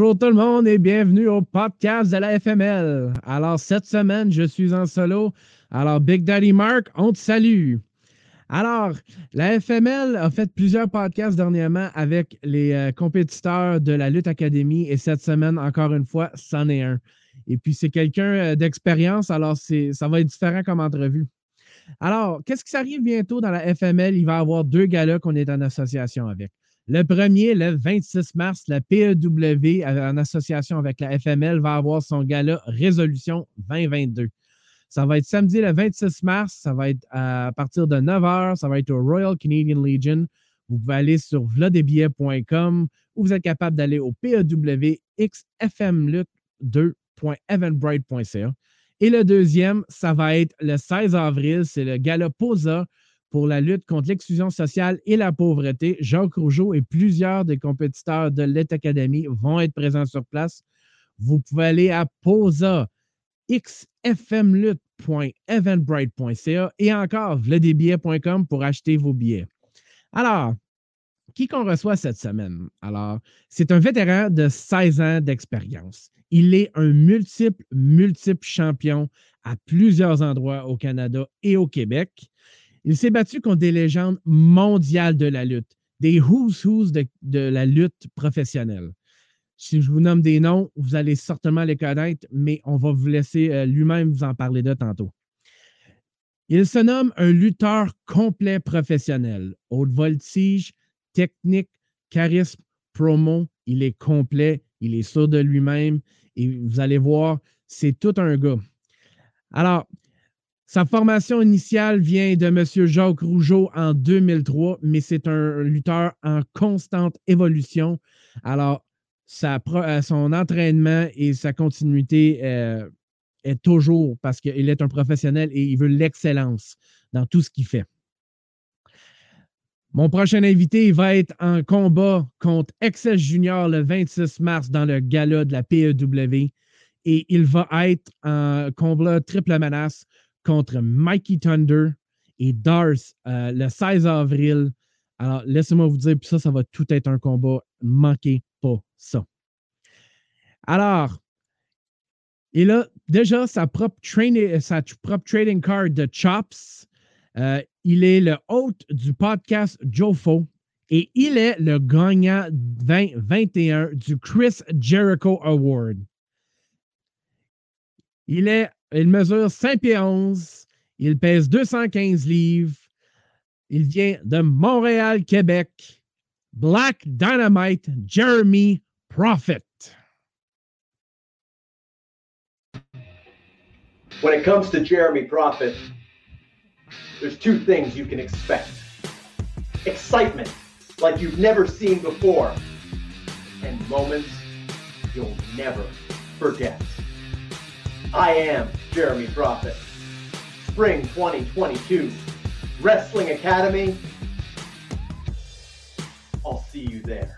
Bonjour tout le monde et bienvenue au podcast de la FML. Alors, cette semaine, je suis en solo. Alors, Big Daddy Mark, on te salue. Alors, la FML a fait plusieurs podcasts dernièrement avec les euh, compétiteurs de la Lutte Académie et cette semaine, encore une fois, c'en est un. Et puis, c'est quelqu'un euh, d'expérience, alors ça va être différent comme entrevue. Alors, qu'est-ce qui s'arrive bientôt dans la FML? Il va y avoir deux galas qu'on est en association avec. Le premier, le 26 mars, la PEW, en association avec la FML, va avoir son gala Résolution 2022. Ça va être samedi le 26 mars, ça va être à partir de 9 h, ça va être au Royal Canadian Legion. Vous pouvez aller sur vladesbillets.com ou vous êtes capable d'aller au PEW xfmlut2.eventbrite.ca. Et le deuxième, ça va être le 16 avril, c'est le gala POSA pour la lutte contre l'exclusion sociale et la pauvreté. Jacques Rougeau et plusieurs des compétiteurs de l'Et Academy vont être présents sur place. Vous pouvez aller à POSA, et encore vledesbillets.com pour acheter vos billets. Alors, qui qu'on reçoit cette semaine? Alors, c'est un vétéran de 16 ans d'expérience. Il est un multiple, multiple champion à plusieurs endroits au Canada et au Québec. Il s'est battu contre des légendes mondiales de la lutte, des who's who's de, la lutte professionnelle. Si je vous nomme des noms, vous allez certainement les connaître, mais on va vous laisser euh, lui-même vous en parler de tantôt. Il se nomme un lutteur complet professionnel. Haute voltige, technique, charisme, promo, il est complet, il est sûr de lui-même et vous allez voir, c'est tout un gars. Alors, sa formation initiale vient de M. Jacques Rougeau en 2003, mais c'est un lutteur en constante évolution. Alors, euh, son entraînement et sa continuité euh, est toujours parce qu'il est un professionnel et il veut l'excellence dans tout ce qu'il fait. Mon prochain invité va être en combat contre Excel Junior le 26 mars dans le gala de la PEW et il va être en combat triple menace contre Mikey Thunder et Dars euh, le 16 avril. Alors, laissez-moi vous dire, puis ça, ça va tout être un combat. Manquez pas ça. Alors, il a déjà sa propre, sa propre trading card de Chops. Euh, il est le hôte du podcast Jofo et il est le gagnant 2021 du Chris Jericho Award. Il est il mesure 5 pieds 11. Il pèse 215 livres. Il vient de Montréal, Québec. Black Dynamite, Jeremy Prophet. When it comes to Jeremy Prophet, there's two things you can expect excitement, like you've never seen before, and moments you'll never forget. I am Jeremy Prophet. Spring 2022, Wrestling Academy. I'll see you there.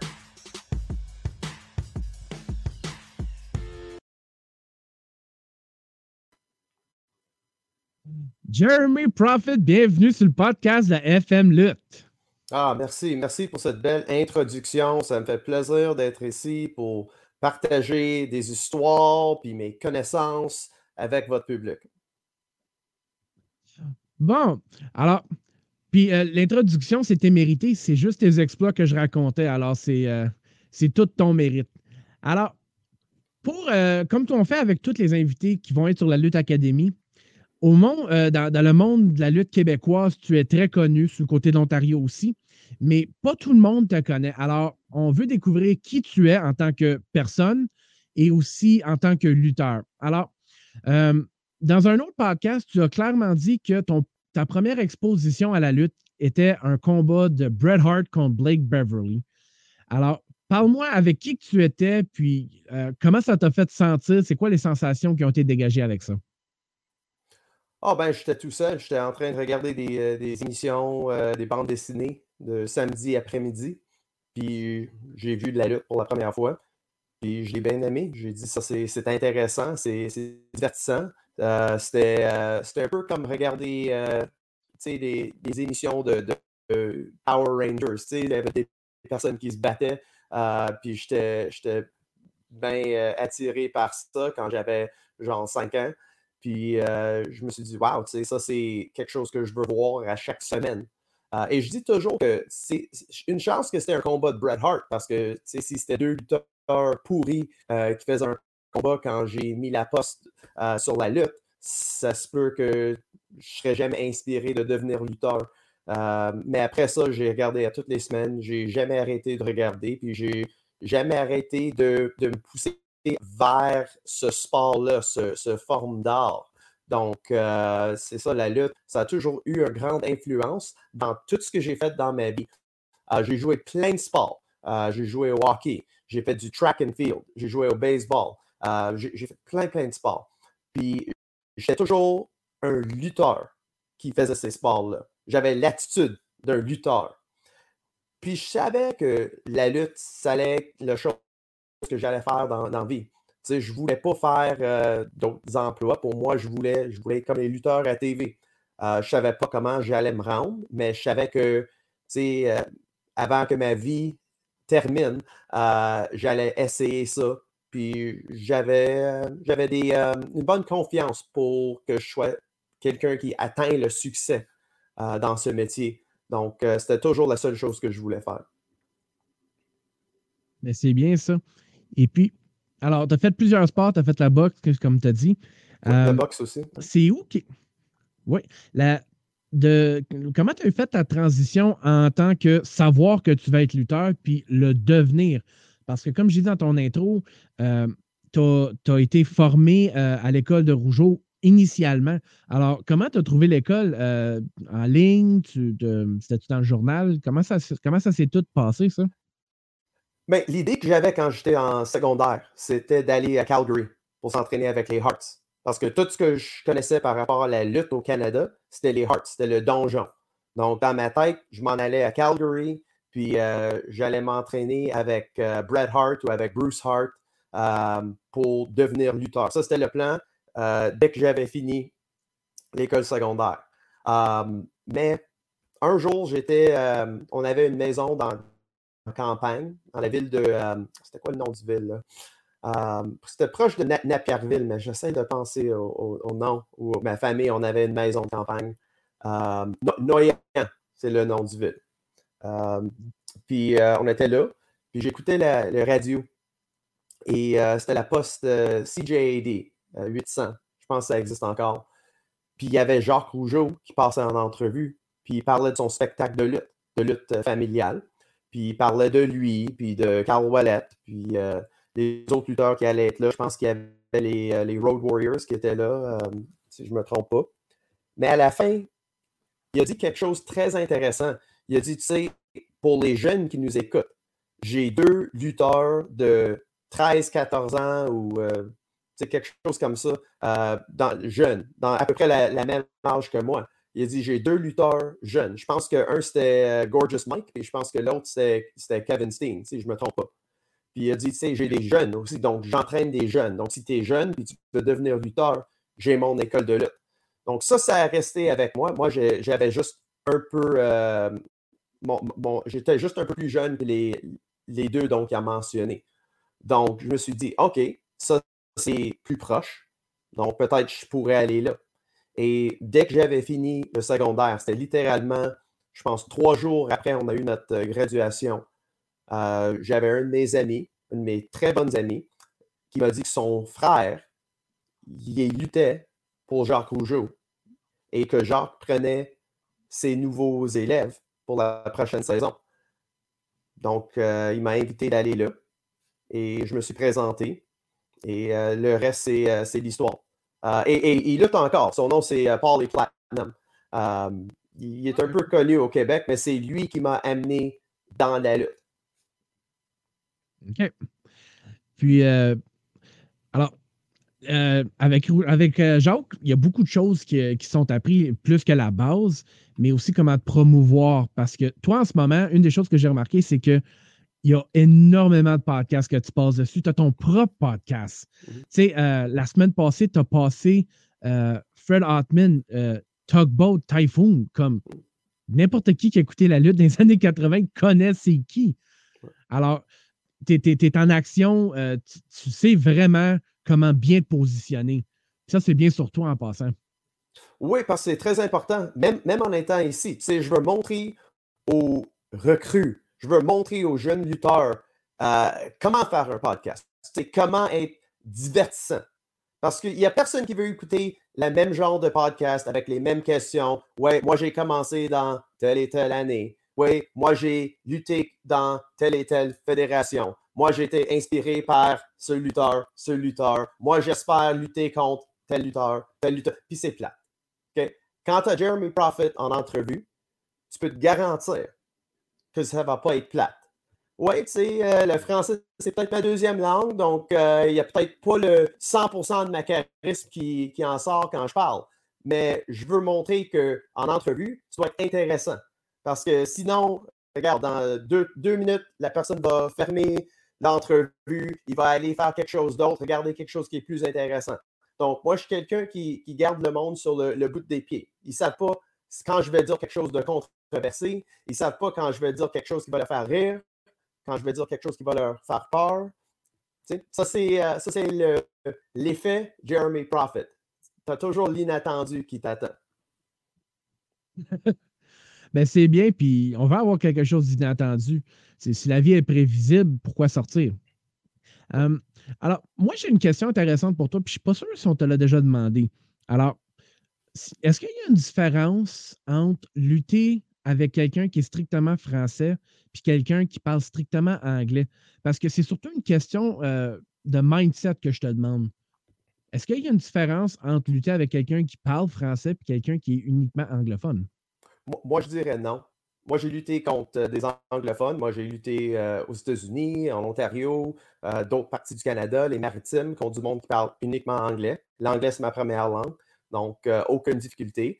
Jeremy Prophet, bienvenue sur le podcast de la FM Lutte. Ah, merci. Merci pour cette belle introduction. Ça me fait plaisir d'être ici pour partager des histoires puis mes connaissances avec votre public. Bon, alors, puis euh, l'introduction, c'était mérité. C'est juste tes exploits que je racontais. Alors, c'est euh, tout ton mérite. Alors, pour, euh, comme on fait avec tous les invités qui vont être sur la Lutte Académie, au monde, dans, dans, le monde de la lutte québécoise, tu es très connu, sur le côté de l'Ontario aussi, mais pas tout le monde te connaît. Alors, on veut découvrir qui tu es en tant que personne et aussi en tant que lutteur. Alors, euh, dans un autre podcast, tu as clairement dit que ta première exposition à la lutte était un combat de Bret Hart contre Blake Beverly. Alors, parle-moi avec qui tu étais, puis euh, comment ça t'a fait sentir? C'est quoi les sensations qui ont été dégagées avec ça? Ah ben, j'étais tout seul. J'étais en train de regarder des, euh, émissions, des bandes dessinées de samedi après-midi. Puis j'ai vu de la lutte pour la première fois. Puis je l'ai bien aimé. J'ai dit ça, c'est intéressant, c'est divertissant. Euh, euh, c'était un peu comme regarder euh, des, des, émissions de, Power Rangers. Il y avait des personnes qui se battaient. puis j'étais bien attiré par ça quand j'avais genre 5 ans. Puis je me suis dit, wow, ça, c'est quelque chose que je veux voir à chaque semaine. Et je dis toujours que c'est une chance que c'était un combat de Bret Hart parce que si c'était deux lutteurs pourris qui faisaient un combat quand j'ai mis la poste sur la lutte, ça se peut que je serais jamais inspiré de devenir lutteur. mais après ça, j'ai regardé à toutes les semaines. J'ai jamais arrêté de regarder. Puis j'ai jamais arrêté de, me pousser vers ce sport-là, ce, forme d'art. Donc, c'est ça, la lutte. Ça a toujours eu une grande influence dans tout ce que j'ai fait dans ma vie. j'ai joué plein de sports. j'ai joué au hockey. J'ai fait du track and field. J'ai joué au baseball. j'ai fait plein, plein de sports. Puis, j'étais toujours un lutteur qui faisait ces sports-là. J'avais l'attitude d'un lutteur. Puis je savais que la lutte, ça allait être le chose que j'allais faire dans, la vie. Je ne voulais pas faire euh, d'autres emplois. Pour moi, je voulais, je voulais être comme les lutteurs à TV. Euh, je ne savais pas comment j'allais me rendre, mais je savais que euh, avant que ma vie termine, j'allais essayer ça. Puis j'avais, une bonne confiance pour que je sois quelqu'un qui atteint le succès dans ce métier. Donc, c'était toujours la seule chose que je voulais faire. Mais c'est bien ça. Et puis, alors, tu as fait plusieurs sports, tu as fait la boxe, comme tu as dit. la euh, boxe aussi. C'est où qui. Oui. La... De... Comment tu as fait ta transition en tant que savoir que tu vas être lutteur puis le devenir? Parce que, comme je dit dans ton intro, euh, tu as, été formé à l'école de Rougeau initialement. Alors, comment tu as trouvé l'école euh, en ligne? C'était-tu dans le journal? Comment ça, comment ça s'est tout passé, ça? Bien, l'idée que j'avais quand j'étais en secondaire, c'était d'aller à Calgary pour s'entraîner avec les Hearts. Parce que tout ce que je connaissais par rapport à la lutte au Canada, c'était les Hearts, c'était le donjon. Donc, dans ma tête, je m'en allais à Calgary, puis euh, j'allais m'entraîner avec euh, Bret Hart ou avec Bruce Hart pour devenir lutteur. Ça, c'était le plan. Euh, dès que j'avais fini l'école secondaire. mais un jour, j'étais, euh, on avait une maison dans la campagne, dans la ville de. c'était quoi le nom du ville? c'était proche de Napierville, mais j'essaie de penser au, nom où ma famille, on avait une maison de campagne. Noyan, c'est le nom du ville. puis euh, on était là, puis j'écoutais la, radio. Et c'était la poste CJAD. 800. Euh, je pense que ça existe encore. Puis il y avait Jacques Rougeau qui passait en entrevue, puis il parlait de son spectacle de lutte, de lutte euh, familiale. Puis il parlait de lui, puis de Carl Wallet, puis euh, les autres lutteurs qui allaient être là. Je pense qu'il y avait les, Road Warriors qui étaient là, si je ne me trompe pas. Mais à la fin, il a dit quelque chose de très intéressant. Il a dit, tu sais, pour les jeunes qui nous écoutent, j'ai deux lutteurs de 13, 14 ans ou c'est quelque chose comme ça, euh, dans, jeune, dans à peu près la, même âge que moi. Il a dit J'ai deux lutteurs jeunes. Je pense qu'un c'était euh, Gorgeous Mike, et je pense que l'autre c'était Kevin Steen, si je ne me trompe pas. Puis il a dit Tu sais, j'ai des jeunes aussi, donc j'entraîne des jeunes. Donc si tu es jeune et tu veux devenir lutteur, j'ai mon école de lutte. Donc ça, ça a resté avec moi. Moi, j'avais juste un peu. Euh, j'étais juste un peu plus jeune que les, les deux donc, il a mentionné. Donc, je me suis dit, OK, ça, c'est plus proche. Donc, peut-être je pourrais aller là. Et dès que j'avais fini le secondaire, c'était littéralement, je pense, trois jours après on a eu notre euh, graduation, euh, j'avais un de mes amis, un de mes très bonnes amis, qui m'a dit que son frère, il luttait pour Jacques Rougeau et que Jacques prenait ses nouveaux élèves pour la prochaine saison. Donc, euh, il m'a invité d'aller là et je me suis présenté. Et le reste, c'est, l'histoire. Euh, et, il lutte encore. Son nom, c'est Paulie Platinum. il est un peu connu au Québec, mais c'est lui qui m'a amené dans la lutte. OK. Puis, alors, avec, avec Jacques, il y a beaucoup de choses qui, qui, sont apprises, plus que la base, mais aussi comment te promouvoir. Parce que toi, en ce moment, une des choses que j'ai remarqué, c'est que il y a énormément de podcasts que tu passes dessus. Tu as ton propre podcast. Mhm. Tu sais, euh, la semaine passée, tu as passé euh, Fred Hartman, euh, Tugboat Typhoon, comme n'importe qui qui a écouté la lutte des années 80 connaît c'est qui. Alors, tu es, en action, euh, tu, sais vraiment comment bien te positionner. Ça, c'est bien sur toi en passant. Oui, parce que c'est très important, même, même en étant ici. Tu sais, je veux montrer aux recrues, je veux montrer aux jeunes lutteurs euh, comment faire un podcast, c'est comment être divertissant. Parce qu'il n'y a personne qui veut écouter le même genre de podcast avec les mêmes questions. Ouais, moi j'ai commencé dans telle et telle année. Oui, moi j'ai lutté dans telle et telle fédération. Moi j'ai été inspiré par ce lutteur, ce lutteur. Moi j'espère lutter contre tel lutteur, tel lutteur. Puis c'est plat. Quand tu as Jeremy Prophet en entrevue, tu peux te garantir que ça ne va pas être plate. Oui, euh, le français, c'est peut-être ma deuxième langue, donc euh, il n'y a peut-être pas le 100% de ma charisme qui, qui, en sort quand je parle. Mais je veux montrer qu'en entrevue, dois être intéressant. Parce que sinon, regarde, dans deux, deux minutes, la personne va fermer l'entrevue, il va aller faire quelque chose d'autre, regarder quelque chose qui est plus intéressant. Donc, moi, je suis quelqu'un qui, qui, garde le monde sur le, le bout des pieds. Ils ne savent pas quand je vais dire quelque chose de controversé. Ils ne savent pas quand je vais dire quelque chose qui va leur faire rire quand je vais dire quelque chose qui va leur faire peur. ça, c'est, euh, l'effet Jeremy Prophet. Tu as toujours l'inattendu qui t'attend. ben, c'est bien, puis on va avoir quelque chose d'inattendu. si la vie est prévisible, pourquoi sortir? Hum, alors, moi, j'ai une question intéressante pour toi, puis je ne suis pas sûr si on te l'a déjà demandé. Alors, est-ce qu'il y a une différence entre lutter avec quelqu'un qui est strictement français puis quelqu'un qui parle strictement anglais? Parce que c'est surtout une question euh, de mindset que je te demande. Est-ce qu'il y a une différence entre lutter avec quelqu'un qui parle français et quelqu'un qui est uniquement anglophone? Moi, je dirais non. Moi, j'ai lutté contre euh, des anglophones. Moi, j'ai lutté euh, aux États-Unis, en Ontario, d'autres parties du Canada, les maritimes, contre du monde qui parle uniquement anglais. L'anglais, c'est ma première langue, donc aucune difficulté.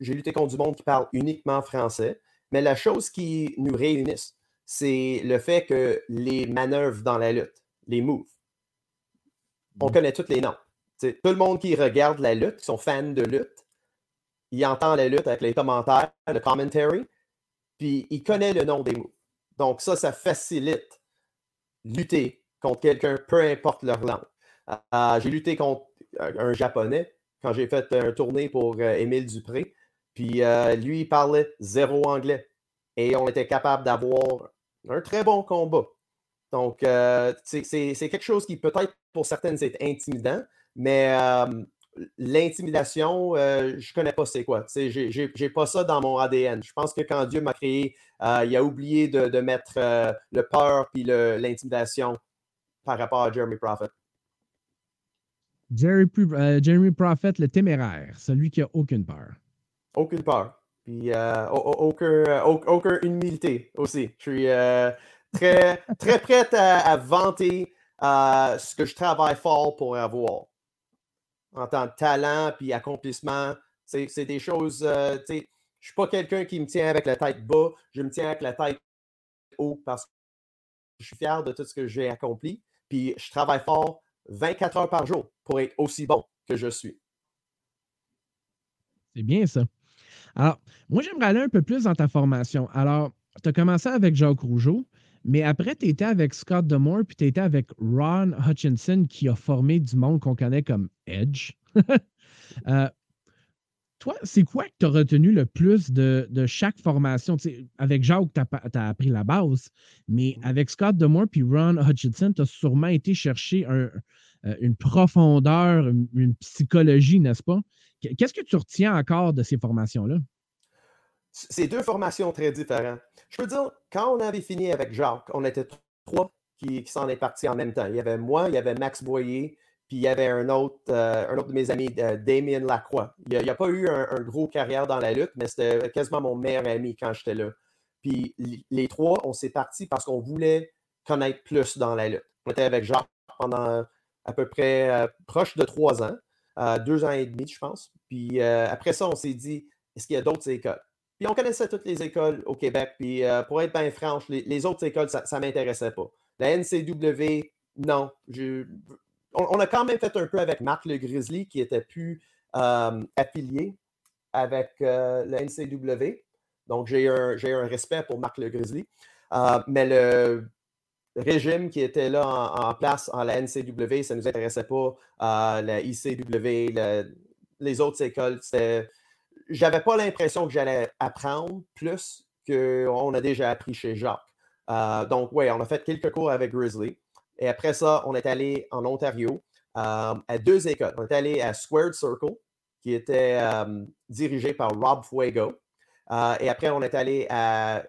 J'ai lutté contre du monde qui parle uniquement français. Mais la chose qui nous réunit, c'est le fait que les manœuvres dans la lutte, les moves, on mmh. connaît tous les noms. tout le monde qui regarde la lutte, qui sont fans de lutte, il entend la lutte avec les commentaires, le commentary, puis il connaît le nom des moves. Donc ça, ça facilite lutter contre quelqu'un, peu importe leur langue. Euh, j'ai lutté contre un Japonais quand j'ai fait un tournée pour euh, Émile Dupré. Puis euh, lui, il parlait zéro anglais. Et on était capable d'avoir un très bon combat. Donc, euh, c'est quelque chose qui peut-être pour certaines est intimidant, mais euh, l'intimidation, je ne connais pas c'est quoi. Je n'ai pas ça dans mon ADN. Je pense que quand Dieu m'a créé, il a oublié de, mettre le peur puis l'intimidation par rapport à Jeremy Prophet. Jeremy Prophet, le téméraire, celui qui n'a aucune peur. Aucune peur. Puis euh, aucune humilité aussi. Je suis euh, très, très prête à, vanter euh, ce que je travaille fort pour avoir. En tant que talent puis accomplissement, c'est des choses. je ne suis pas quelqu'un qui me tient avec la tête bas, je me tiens avec la tête haut parce que je suis fier de tout ce que j'ai accompli. Puis je travaille fort 24 heures par jour pour être aussi bon que je suis. C'est bien ça. Alors, moi, j'aimerais aller un peu plus dans ta formation. Alors, tu as commencé avec Jacques Rougeau, mais après, tu étais avec Scott Demore, puis tu étais avec Ron Hutchinson, qui a formé du monde qu'on connaît comme Edge. Euh, toi, c'est quoi que tu as retenu le plus de, chaque formation? avec Jacques, tu as, appris la base, mais mm-hmm. avec Scott Demore puis Ron Hutchinson, tu as sûrement été chercher euh, une profondeur, une psychologie, n'est-ce pas? Qu'est-ce que tu retiens encore de ces formations-là? C'est deux formations très différentes. Je peux dire, quand on avait fini avec Jacques, on était trois qui, s'en est partis en même temps. Il y avait moi, il y avait Max Boyer, puis il y avait un autre, euh, de mes amis, euh, Damien Lacroix. Il n'y a, pas eu un, gros carrière dans la lutte, mais c'était quasiment mon meilleur ami quand j'étais là. Puis les trois, on s'est partis parce qu'on voulait connaître plus dans la lutte. On était avec Jacques pendant à peu près euh, proche de trois ans deux ans et demi, je pense. Puis après ça, on s'est dit, est-ce qu'il y a d'autres écoles? Puis on connaissait toutes les écoles au Québec. Puis pour être bien franche, les, autres écoles, ça ne m'intéressait pas. La NCW, non. On, a quand même fait un peu avec Marc le Grizzly, qui était plus euh, affilié avec la NCW. Donc j'ai un, respect pour Marc le Grizzly. mais le, régime qui était là en, place à la NCW, ça ne nous intéressait pas. à la ICW, les autres écoles, j'avais pas l'impression que j'allais apprendre plus qu'on a déjà appris chez Jacques. Euh, donc, oui, on a fait quelques cours avec Grizzly. Et après ça, on est allé en Ontario euh, à deux écoles. On est allé à Squared Circle, qui était euh, dirigé par Rob Fuego. et après, on est allé à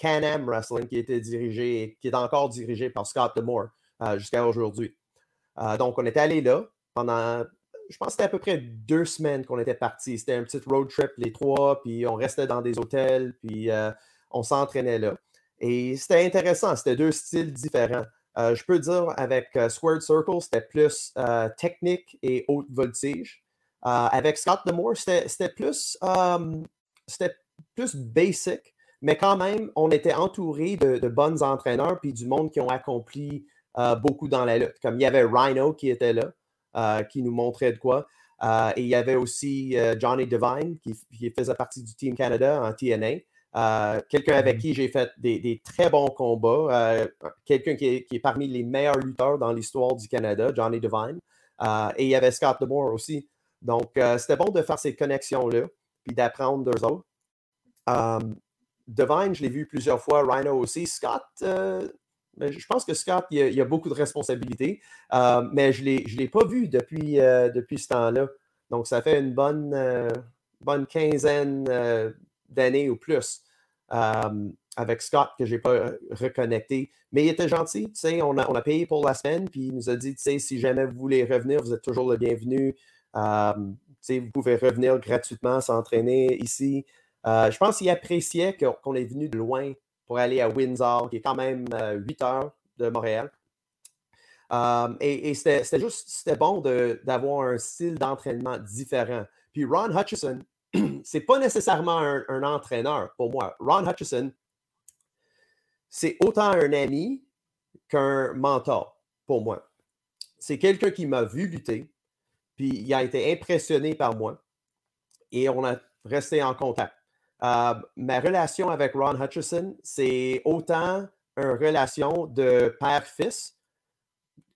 Can-Am Wrestling, qui était dirigé, qui est encore dirigé par Scott DeMore jusqu'à aujourd'hui. donc, on est allé là pendant, je pense que c'était à peu près deux semaines qu'on était partis. C'était un petit road trip, les trois, puis on restait dans des hôtels, puis on s'entraînait là. Et c'était intéressant, c'était deux styles différents. Euh, je peux dire avec euh, Squared Circle, c'était plus euh, technique et haute voltige. avec Scott Demore, c'était plus, plus basic, mais quand même, on était entouré de, de bons entraîneurs puis du monde qui ont accompli beaucoup dans la lutte. Comme il y avait Rhino qui était là, qui nous montrait de quoi. et il y avait aussi Johnny Devine qui, qui, faisait partie du Team Canada en TNA. Euh, quelqu'un avec qui j'ai fait des, très bons combats, euh, quelqu'un qui, est, parmi les meilleurs lutteurs dans l'histoire du Canada, Johnny Devine. Euh, et il y avait Scott DeMore aussi. Donc, c'était bon de faire ces connexions-là, puis d'apprendre d'eux autres. Devine, je l'ai vu plusieurs fois, Rhino aussi. Scott, ben, je pense que Scott, il a, a beaucoup de responsabilités, mais je ne l'ai pas vu depuis, depuis ce temps-là. Donc, ça fait une bonne, bonne quinzaine d'années ou plus avec Scott que je n'ai pas reconnecté. Mais il était gentil, tu sais, on a, on a payé pour la semaine, puis il nous a dit, tu sais, si jamais vous voulez revenir, vous êtes toujours le bienvenu. tu sais, vous pouvez revenir gratuitement, s'entraîner ici. Je pense qu'il appréciait qu'on est venu de loin pour aller à Windsor, qui est quand même 8 euh, heures de Montréal. et, c'était juste, c'était bon d'avoir un style d'entraînement différent. Puis Ron Hutchison, c'est pas nécessairement un, entraîneur pour moi. Ron Hutchison, c'est autant un ami qu'un mentor pour moi. C'est quelqu'un qui m'a vu lutter, puis il a été impressionné par moi et on a resté en contact. Euh, ma relation avec Ron Hutchison, c'est autant une relation de père-fils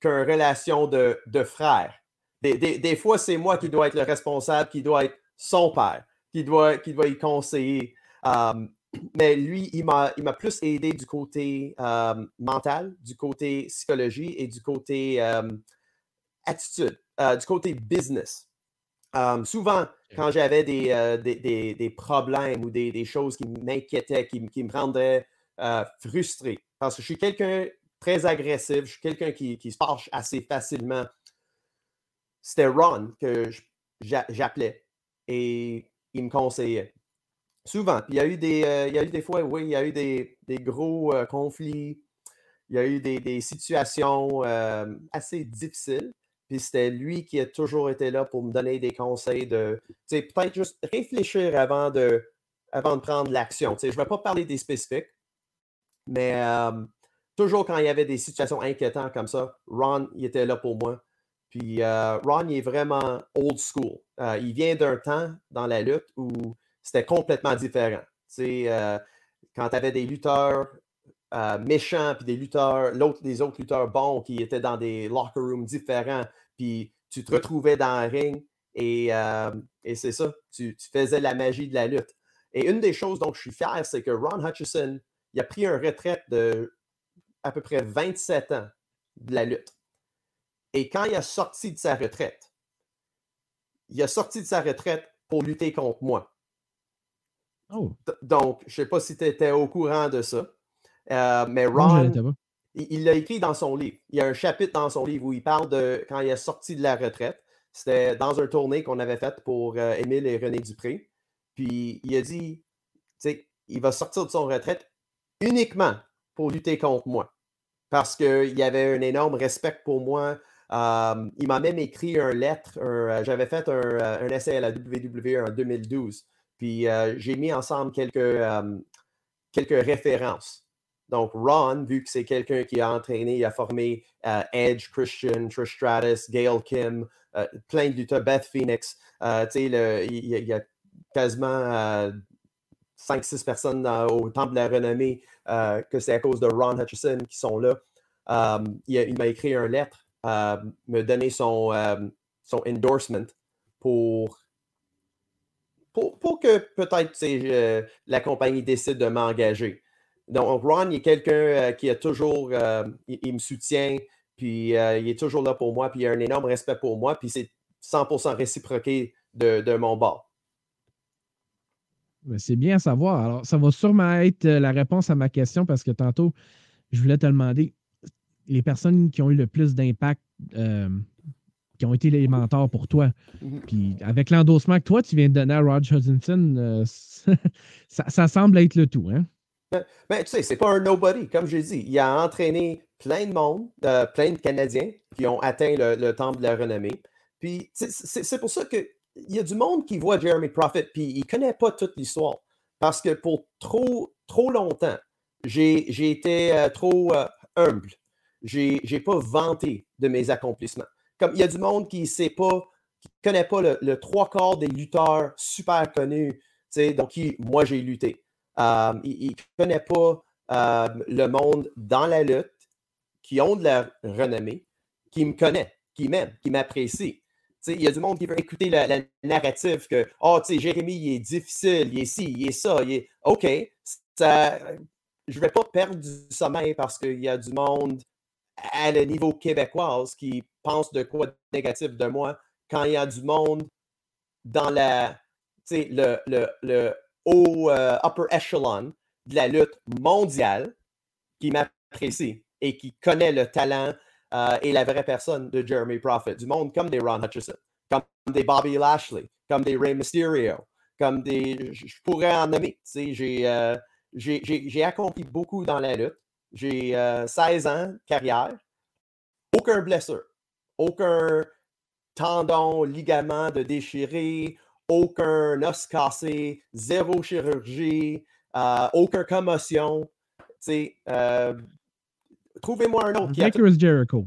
qu'une relation de, frère. des, fois, c'est moi qui dois être le responsable, qui doit être son père qui doit, qui doit y conseiller. mais lui, il m'a plus aidé du côté mental, du côté psychologie et du côté attitude, euh, du côté business. souvent, quand j'avais euh, des, des, problèmes ou des, choses qui m'inquiétaient, qui, qui, me rendaient euh, frustré, parce que je suis quelqu'un très agressif, je suis quelqu'un qui, qui, se fâche assez facilement, c'était Ron que j'appelais. Et il me conseillait. Souvent. Puis il y a eu des, euh, il y a eu des fois, oui, il y a eu des, gros euh, conflits. Il y a eu des, situations euh, assez difficiles. Puis c'était lui qui a toujours été là pour me donner des conseils de, peut-être juste réfléchir avant de, avant de prendre l'action. Je ne vais pas parler des spécifiques, mais toujours quand il y avait des situations inquiétantes comme ça, Ron, il était là pour moi. Puis euh, Ron, il est vraiment old school. Euh, il vient d'un temps dans la lutte où c'était complètement différent. Euh, quand tu avais des lutteurs méchants, puis des lutteurs, l'autre, des autres lutteurs bons qui étaient dans des locker rooms différents, puis tu te retrouvais dans le ring et, c'est ça, tu, faisais la magie de la lutte. Et une des choses dont je suis fier, c'est que Ron Hutchison, il a pris une retraite de à peu près 27 ans de la lutte. Et quand il a sorti de sa retraite, il a sorti de sa retraite pour lutter contre moi. Oh. Donc, je ne sais pas si tu étais au courant de ça, euh, mais Ron, il l'a écrit dans son livre. Il y a un chapitre dans son livre où il parle de quand il a sorti de la retraite. C'était dans un tournée qu'on avait fait pour euh, Émile et René Dupré. Puis il a dit, tu sais, il va sortir de son retraite uniquement pour lutter contre moi. Parce qu'il y avait un énorme respect pour moi, il m'a même écrit une lettre. Euh, j'avais fait euh, un, essai à la WWE en 2012. Puis euh, j'ai mis ensemble quelques, quelques références. Donc, Ron, vu que c'est quelqu'un qui a entraîné, il a formé Edge, Christian, Trish Stratus, Gail Kim, plein de lutteurs, Beth Phoenix. il, y a quasiment 5-6 personnes au Temple de la Renommée que c'est à cause de Ron Hutchison qui sont là. il, m'a écrit une lettre, me donner son, son endorsement pour, que peut-être la compagnie décide de m'engager. Donc, Ron, il est quelqu'un qui a toujours, il, me soutient, puis il est toujours là pour moi, puis il a un énorme respect pour moi, puis c'est 100% réciproqué de, de mon bord. Ben, c'est bien à savoir. Alors, ça va sûrement être euh, la réponse à ma question parce que tantôt, je voulais te demander les personnes qui ont eu le plus d'impact, euh, qui ont été les mentors pour toi. Mhm. Puis avec l'endossement que toi, tu viens de donner à Roger Hutchinson, euh, ça, semble être le tout. Hein? Ben, ben, tu sais, c'est pas un nobody. Comme j'ai dit, il a entraîné plein de monde, plein de Canadiens qui ont atteint le, le temple de la renommée. Puis c'est pour ça que il y a du monde qui voit Jeremy Prophet, puis il ne connaît pas toute l'histoire. Parce que pour trop, trop longtemps, j'ai été euh, trop euh, humble. Je n'ai pas vanté de mes accomplissements. Comme il y a du monde qui ne sait pas, connaît pas le, trois quarts des lutteurs super connus, donc qui, moi, j'ai lutté. Euh, il ne connaît pas le monde dans la lutte, qui ont de la renommée, qui me connaît, qui m'aime, qui m'apprécie. Il y a du monde qui veut écouter la, narrative que Oh, Jérémy, il est difficile, il est ci, il est ça, il est OK. Ça, je ne vais pas perdre du sommeil parce qu'il y a du monde à le niveau québécois qui pense de quoi de négatif de moi quand il y a du monde dans la, le, le, le haut euh, upper echelon de la lutte mondiale qui m'apprécie et qui connaît le talent euh, et la vraie personne de Jeremy Prophet, du monde comme des Ron Hutchison, comme des Bobby Lashley, comme des Rey Mysterio, comme des. Je pourrais en nommer. Euh, j'ai accompli beaucoup dans la lutte. J'ai 16 euh, ans de carrière. Aucun blessure. Aucun tendon, ligament de déchiré, aucun os cassé, zéro chirurgie, aucune commotion. Euh, Trouvez-moi un autre. Chris Jericho.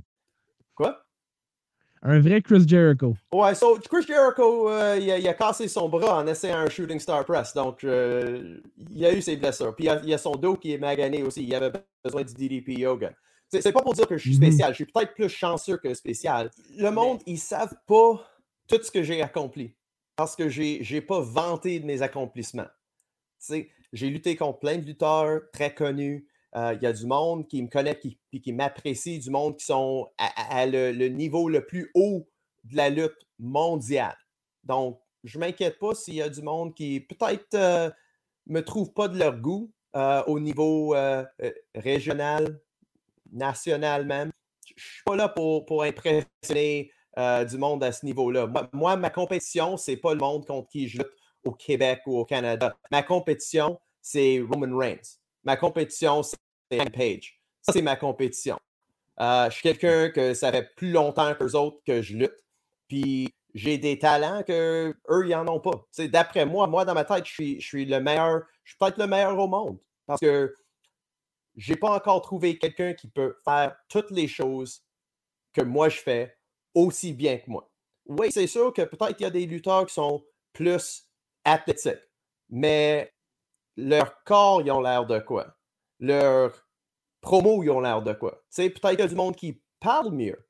Un vrai Chris Jericho. Ouais, so Chris Jericho, euh, il, a, cassé son bras en essayant un Shooting Star Press. Donc, euh, il a eu ses blessures. Puis, il y a, son dos qui est magané aussi. Il avait besoin du DDP yoga. C'est pas pour dire que je suis mhm. spécial. Je suis peut-être plus chanceux que spécial. Le monde, ils savent pas tout ce que j'ai accompli. Parce que j'ai pas vanté de mes accomplissements. J'ai lutté contre plein de lutteurs très connus. Euh, il y a du monde qui me connaît et qui, m'apprécie, du monde qui sont à, le, niveau le plus haut de la lutte mondiale. Donc, je ne m'inquiète pas s'il y a du monde qui peut-être euh, me trouve pas de leur goût euh, au niveau régional, national même. Je ne suis pas là pour, pour impressionner du monde à ce niveau-là. Moi, ma compétition, ce n'est pas le monde contre qui je lutte au Québec ou au Canada. Ma compétition, c'est Roman Reigns. Ma compétition, c'est Page. Ça, c'est ma compétition. Euh, je suis quelqu'un que ça fait plus longtemps que les autres que je lutte. Puis j'ai des talents que eux, ils n'en ont pas. D'après moi, moi, dans ma tête, je suis, je suis le meilleur. Je suis peut-être le meilleur au monde. Parce que je n'ai pas encore trouvé quelqu'un qui peut faire toutes les choses que moi je fais aussi bien que moi. Oui, c'est sûr que peut-être qu'il y a des lutteurs qui sont plus athlétiques, mais leur corps, ils ont l'air de quoi? Leur promo, ils ont l'air de quoi? Tu peut-être qu'il y a du monde qui parle mieux.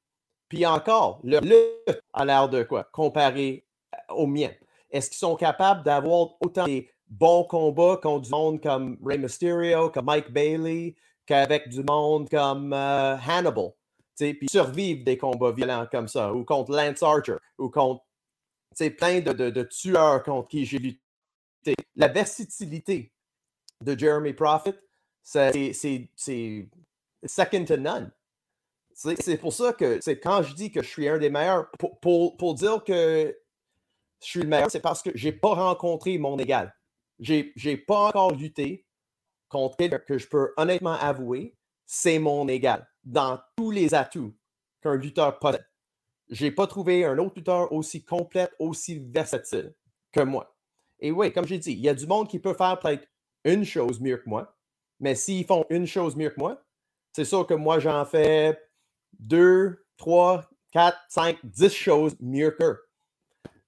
Puis encore, leur lutte a l'air de quoi comparé au mien? Est-ce qu'ils sont capables d'avoir autant de bons combats contre du monde comme Rey Mysterio, comme Mike Bailey, qu'avec du monde comme euh, Hannibal? Puis survivre des combats violents comme ça, ou contre Lance Archer, ou contre plein de, de tueurs contre qui j'ai lutté. La versatilité de Jeremy Prophet, c'est second to none. C'est pour ça que quand je dis que je suis un des meilleurs, pour, pour, dire que je suis le meilleur, c'est parce que je n'ai pas rencontré mon égal. Je n'ai pas encore lutté contre quelqu'un que je peux honnêtement avouer, c'est mon égal dans tous les atouts qu'un lutteur possède. Je n'ai pas trouvé un autre lutteur aussi complet, aussi versatile que moi. Et oui, comme j'ai dit, il y a du monde qui peut faire peut-être une chose mieux que moi. Mais s'ils font une chose mieux que moi, c'est sûr que moi, j'en fais deux, trois, quatre, cinq, dix choses mieux qu'eux.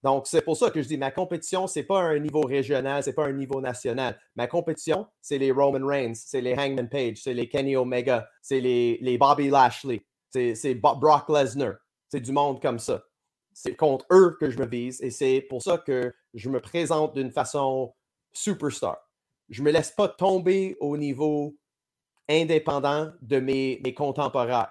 Donc, c'est pour ça que je dis ma compétition, ce n'est pas un niveau régional, ce n'est pas un niveau national. Ma compétition, c'est les Roman Reigns, c'est les Hangman Page, c'est les Kenny Omega, c'est les, les Bobby Lashley, c'est Brock Lesnar. C'est du monde comme ça. C'est contre eux que je me vise et c'est pour ça que je me présente d'une façon superstar. Je ne me laisse pas tomber au niveau indépendant de mes, mes contemporains.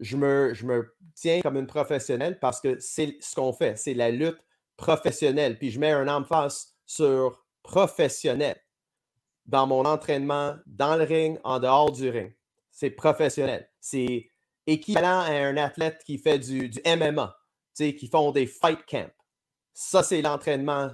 Je me, je me tiens comme une professionnelle parce que c'est ce qu'on fait, c'est la lutte professionnelle. Puis je mets un emphase sur professionnel dans mon entraînement, dans le ring, en dehors du ring. C'est professionnel. C'est équivalent à un athlète qui fait du, du MMA, qui font des fight camps. Ça, c'est l'entraînement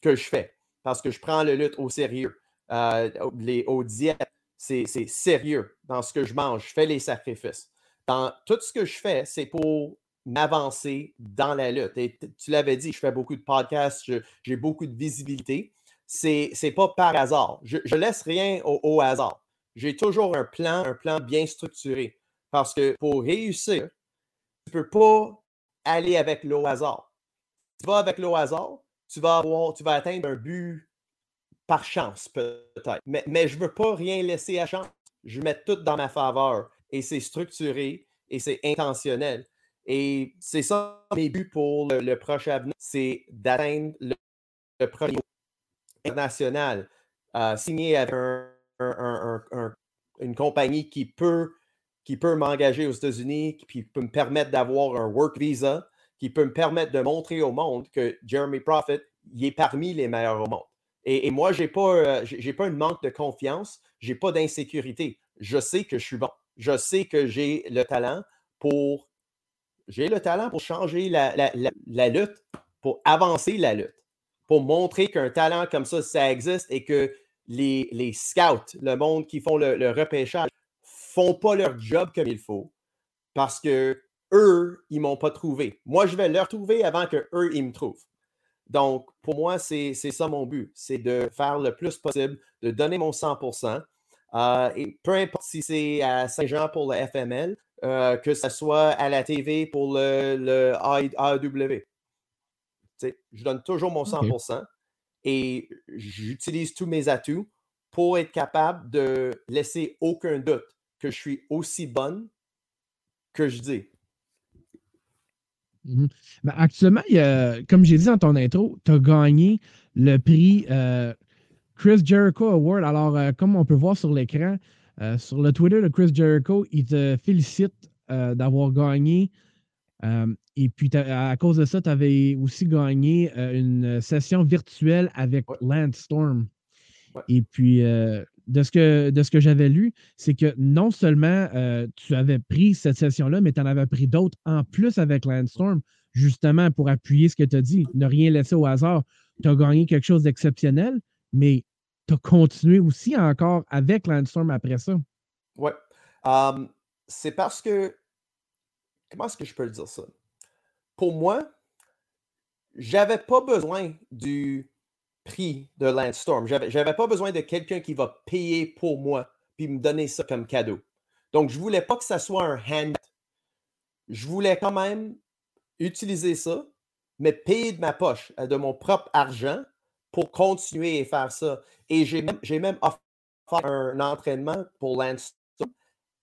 que je fais parce que je prends le lutte au sérieux. Euh, les, aux diètes, c'est sérieux dans ce que je mange. Je fais les sacrifices. Dans tout ce que je fais, c'est pour m'avancer dans la lutte. Et tu l'avais dit, je fais beaucoup de podcasts, j'ai beaucoup de visibilité. C'est n'est pas par hasard. Je, ne laisse rien au, au hasard. J'ai toujours un plan, un plan bien structuré. Parce que pour réussir, tu ne peux pas aller avec le hasard. Tu vas avec le hasard, tu vas tu vas atteindre un but par chance, peut-être. Mais, mais je ne veux pas rien laisser à chance. Je mets tout dans ma faveur. Et c'est structuré et c'est intentionnel. Et c'est ça mes buts pour le, prochain avenir, c'est d'atteindre le, premier international, euh, signer avec une compagnie qui peut qui peut m'engager aux États-Unis, qui peut me permettre d'avoir un work visa, qui peut me permettre de montrer au monde que Jeremy Prophet il est parmi les meilleurs au monde. Et, moi, je n'ai pas, euh, pas un manque de confiance, je n'ai pas d'insécurité. Je sais que je suis bon. Je sais que j'ai le talent pour. J'ai le talent pour changer la, lutte, pour avancer la lutte, pour montrer qu'un talent comme ça, ça existe et que les, les scouts, le monde qui font le, le repêchage, font pas leur job comme il faut parce que eux, ils m'ont pas trouvé. Moi, je vais leur trouver avant que eux, ils me trouvent. Donc, pour moi, c'est ça mon but, c'est de faire le plus possible, de donner mon 100%. Euh, et peu importe si c'est à Saint-Jean pour le FML, euh, que ce soit à la TV pour le, le AEW. Je donne toujours mon 100% et j'utilise tous mes atouts pour être capable de laisser aucun doute que je suis aussi bonne que je dis. Mhm. Ben, actuellement, comme j'ai dit dans ton intro, tu as gagné le prix euh, Chris Jericho Award. Alors, euh, comme on peut voir sur l'écran, euh, sur le Twitter de Chris Jericho, il te félicite d'avoir gagné. et puis, à cause de ça, tu avais aussi gagné une session virtuelle avec Lance Storm. Et puis, de ce que, j'avais lu, c'est que non seulement euh, tu avais pris cette session-là, mais tu en avais pris d'autres en plus avec Landstorm, justement pour appuyer ce que tu as dit, ne rien laisser au hasard. Tu as gagné quelque chose d'exceptionnel, mais tu as continué aussi encore avec Landstorm après ça. Oui. c'est parce que. Comment est-ce que je peux dire ça? Pour moi, j'avais pas besoin du prix de Landstorm. Je n'avais pas besoin de quelqu'un qui va payer pour moi puis me donner ça comme cadeau. Donc, je voulais pas que ça soit un hand. Je voulais quand même utiliser ça, mais payer de ma poche, euh, de mon propre argent pour continuer et faire ça. Et j'ai même, même offert un entraînement pour Landstorm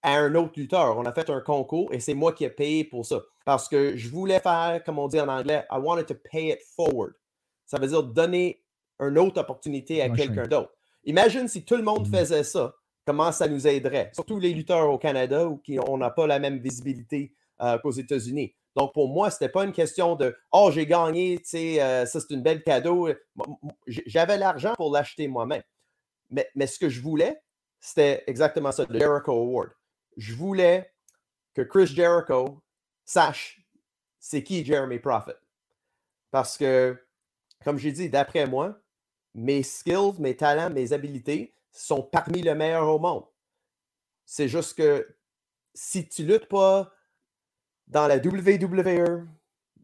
à un autre lutteur. On a fait un concours et c'est moi qui ai payé pour ça. Parce que je voulais faire, comme on dit en anglais, I wanted to pay it forward. Ça veut dire donner une autre opportunité à quelqu'un d'autre. Imagine si tout le monde mmh. faisait ça, comment ça nous aiderait, surtout les lutteurs au Canada où on n'a pas la même visibilité euh, qu'aux États-Unis. Donc, pour moi, ce n'était pas une question de Oh, j'ai gagné, tu sais, euh, ça c'est une belle cadeau. J'avais l'argent pour l'acheter moi-même. Mais, mais, ce que je voulais, c'était exactement ça, le Jericho Award. Je voulais que Chris Jericho sache c'est qui Jeremy Prophet. Parce que, comme j'ai dit, d'après moi, mes skills, mes talents, mes habiletés sont parmi les meilleurs au monde. C'est juste que si tu luttes pas dans la WWE,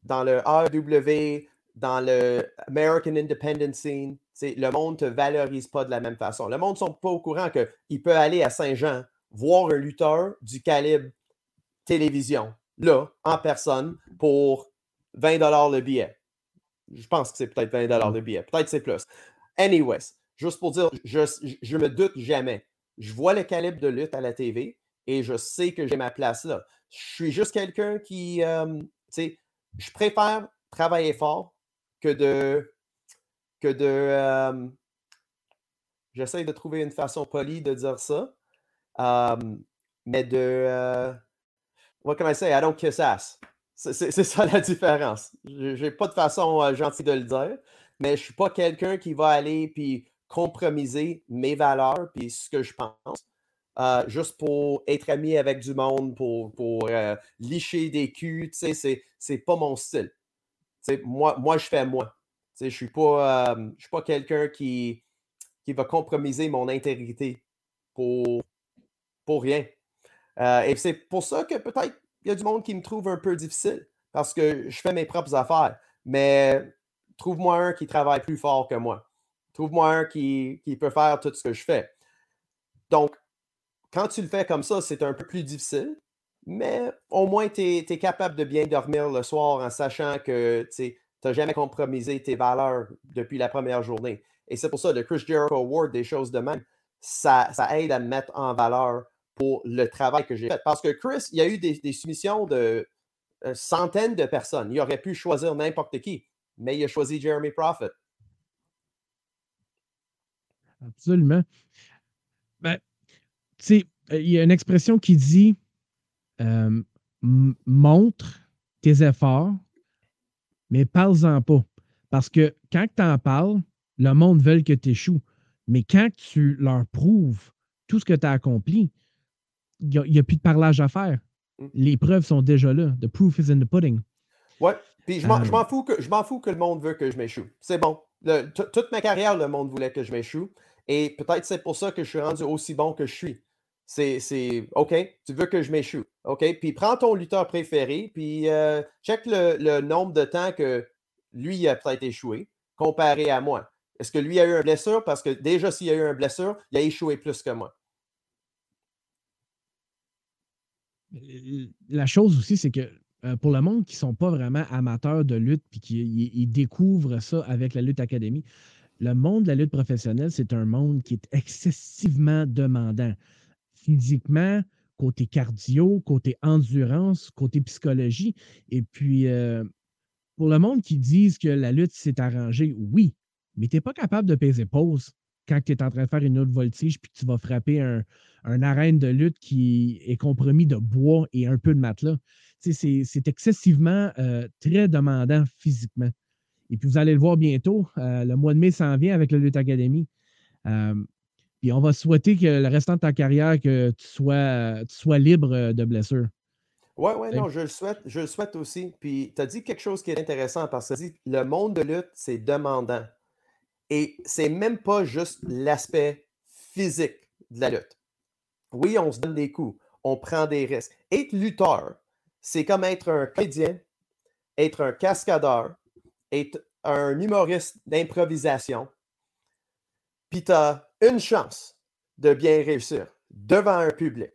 dans le AEW, dans le American Independent Scene, le monde ne te valorise pas de la même façon. Le monde ne sont pas au courant qu'il peut aller à Saint-Jean, voir un lutteur du calibre télévision, là, en personne, pour 20 le billet. Je pense que c'est peut-être 20 de billet. Peut-être c'est plus. Anyways, juste pour dire, je, je me doute jamais. Je vois le calibre de lutte à la TV et je sais que j'ai ma place là. Je suis juste quelqu'un qui, euh, tu sais, je préfère travailler fort que de, que de, euh, j'essaie de trouver une façon polie de dire ça, euh, mais de, what can I say, I don't kiss ass. C'est ça la différence. Je n'ai pas de façon gentille de le dire, mais je ne suis pas quelqu'un qui va aller puis compromiser mes valeurs puis ce que je pense euh, juste pour être ami avec du monde, pour, pour euh, licher des culs, tu sais, c'est pas mon style. moi, moi, je fais moi. Je ne suis pas, euh, pas quelqu'un qui, qui va compromiser mon intégrité pour, pour rien. et c'est pour ça que peut-être il y a du monde qui me trouve un peu difficile parce que je fais mes propres affaires. Mais trouve-moi un qui travaille plus fort que moi. Trouve-moi un qui, qui peut faire tout ce que je fais. Donc, quand tu le fais comme ça, c'est un peu plus difficile, mais au moins tu es, capable de bien dormir le soir en sachant que tu n'as jamais compromisé tes valeurs depuis la première journée. Et c'est pour ça, le Chris Jericho Award, des choses de même, ça, aide à me mettre en valeur pour le travail que j'ai fait. Parce que Chris, il y a eu des, soumissions de euh, centaines de personnes. Il aurait pu choisir n'importe qui, mais il a choisi Jeremy Prophet. Absolument. Ben, sais, euh, il y a une expression qui dit euh, montre tes efforts, mais parle-en pas. Parce que quand tu en parles, le monde veut que tu échoues. Mais quand tu leur prouves tout ce que tu as accompli, il n'y a, plus de parlage à faire. Mm. Les preuves sont déjà là. The proof is in the pudding. Ouais. Puis je m'en euh. fous, que, fous que le monde veut que je m'échoue. C'est bon. toute ma carrière, le monde voulait que je m'échoue. Et peut-être c'est pour ça que je suis rendu aussi bon que je suis. C'est OK, tu veux que je m'échoue. OK, puis prends ton lutteur préféré, puis euh, check le, nombre de temps que lui a peut-être échoué comparé à moi. Est-ce que lui a eu un blessure? Parce que déjà, s'il a eu un blessure, il a échoué plus que moi. La chose aussi, c'est que euh, pour le monde qui ne sont pas vraiment amateurs de lutte puis qui découvrent ça avec la Lutte Académie, le monde de la lutte professionnelle, c'est un monde qui est excessivement demandant physiquement, côté cardio, côté endurance, côté psychologie. Et puis, euh, pour le monde qui disent que la lutte s'est arrangée, oui, mais tu n'es pas capable de peser pause quand tu es en train de faire une autre voltige puis que tu vas frapper un, arène de lutte qui est compromis de bois et un peu de matelas. C'est excessivement euh, très demandant physiquement. Et puis, vous allez le voir bientôt. Euh, le mois de mai s'en vient avec la Lutte Academy. Euh, puis on va souhaiter que le restant de ta carrière, que tu sois, tu sois libre de blessures. Oui, oui, non, je le souhaite, je le souhaite aussi. Puis tu as dit quelque chose qui est intéressant parce que tu dit le monde de lutte, c'est demandant. Et c'est même pas juste l'aspect physique de la lutte. Oui, on se donne des coups, on prend des risques. Être lutteur, c'est comme être un comédien, être un cascadeur, être un humoriste d'improvisation. Puis tu as une chance de bien réussir devant un public.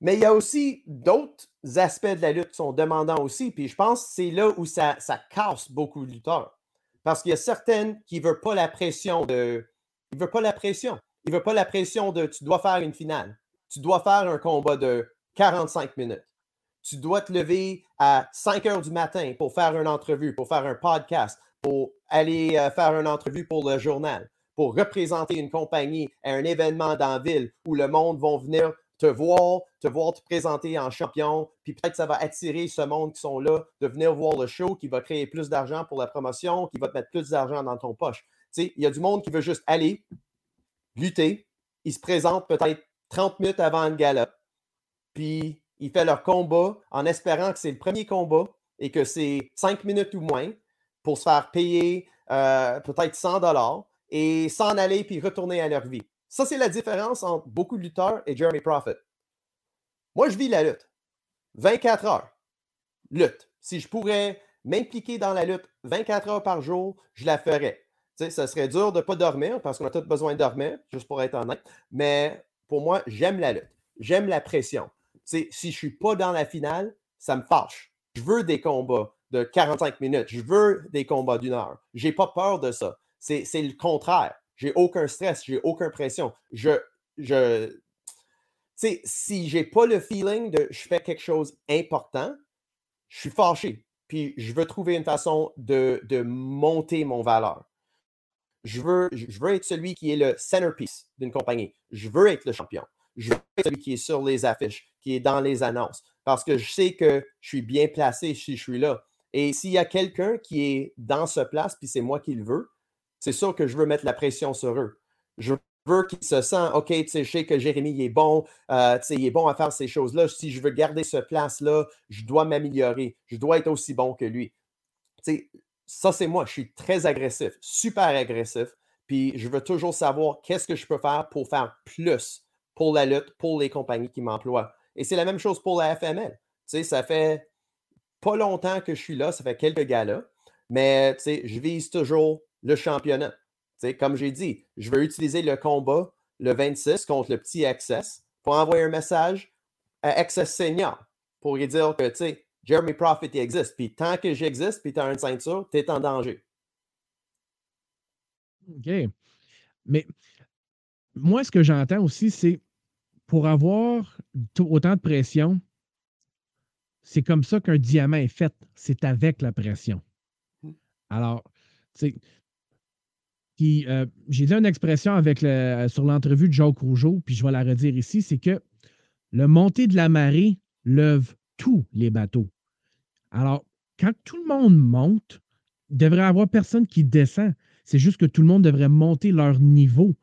Mais il y a aussi d'autres aspects de la lutte qui sont demandants aussi. Puis je pense que c'est là où ça, ça casse beaucoup de lutteurs. Parce qu'il y a certaines qui ne veulent pas la pression de. Ils ne veulent pas la pression. Ils ne veulent pas la pression de tu dois faire une finale. Tu dois faire un combat de 45 minutes tu dois te lever à 5 heures du matin pour faire une entrevue, pour faire un podcast, pour aller euh, faire une entrevue pour le journal, pour représenter une compagnie à un événement dans la ville où le monde va venir te voir, te voir te présenter en champion, puis peut-être ça va attirer ce monde qui sont là de venir voir le show, qui va créer plus d'argent pour la promotion, qui va te mettre plus d'argent dans ton poche. Il y a du monde qui veut juste aller, lutter, il se présente peut-être 30 minutes avant le gala, puis il fait leur combat en espérant que c'est le premier combat et que c'est cinq minutes ou moins pour se faire payer euh, peut-être 100 dollars et s'en aller puis retourner à leur vie. Ça, c'est la différence entre beaucoup de lutteurs et Jeremy Prophet. Moi, je vis la lutte. 24 heures. Lutte. Si je pourrais m'impliquer dans la lutte 24 heures par jour, je la ferais. Tu ça serait dur de ne pas dormir parce qu'on a tous besoin de dormir, juste pour être honnête. Mais pour moi, j'aime la lutte. J'aime la pression si je ne suis pas dans la finale, ça me fâche. Je veux des combats de 45 minutes. Je veux des combats d'une heure. Je n'ai pas peur de ça. C'est le contraire. J'ai aucun stress, j'ai aucune pression. Je, je, si j'ai pas le feeling de je fais quelque chose important, je suis fâché. Puis je veux trouver une façon de, de monter mon valeur. Je veux, je veux être celui qui est le centerpiece d'une compagnie. Je veux être le champion. Je veux être celui qui est sur les affiches, qui est dans les annonces. Parce que je sais que je suis bien placé si je suis là. Et s'il y a quelqu'un qui est dans ce place, puis c'est moi qui le veux, c'est sûr que je veux mettre la pression sur eux. Je veux qu'ils se sentent, OK, tu sais, je sais que Jérémy est bon, euh, il est bon à faire ces choses-là. Si je veux garder ce place-là, je dois m'améliorer. Je dois être aussi bon que lui. sais, ça, c'est moi. Je suis très agressif, super agressif. Puis je veux toujours savoir qu'est-ce que je peux faire pour faire plus pour la lutte, pour les compagnies qui m'emploient. Et c'est la même chose pour la FML. Tu ça fait pas longtemps que je suis là, ça fait quelques gars-là, mais tu je vise toujours le championnat. comme j'ai dit, je veux utiliser le combat le 26 contre le petit Access pour envoyer un message à Access Senior pour lui dire que, tu sais, Jeremy Profit existe. Puis tant que j'existe, puis tu as une ceinture, tu es en danger. OK. Mais moi, ce que j'entends aussi, c'est pour avoir autant de pression, c'est comme ça qu'un diamant est fait. C'est avec la pression. Mmh. Alors, tu sais, puis euh, j'ai dit une expression avec le, sur l'entrevue de Joe Rougeau, puis je vais la redire ici, c'est que le montée de la marée lève tous les bateaux. Alors, quand tout le monde monte, il devrait y avoir personne qui descend. C'est juste que tout le monde devrait monter leur niveau.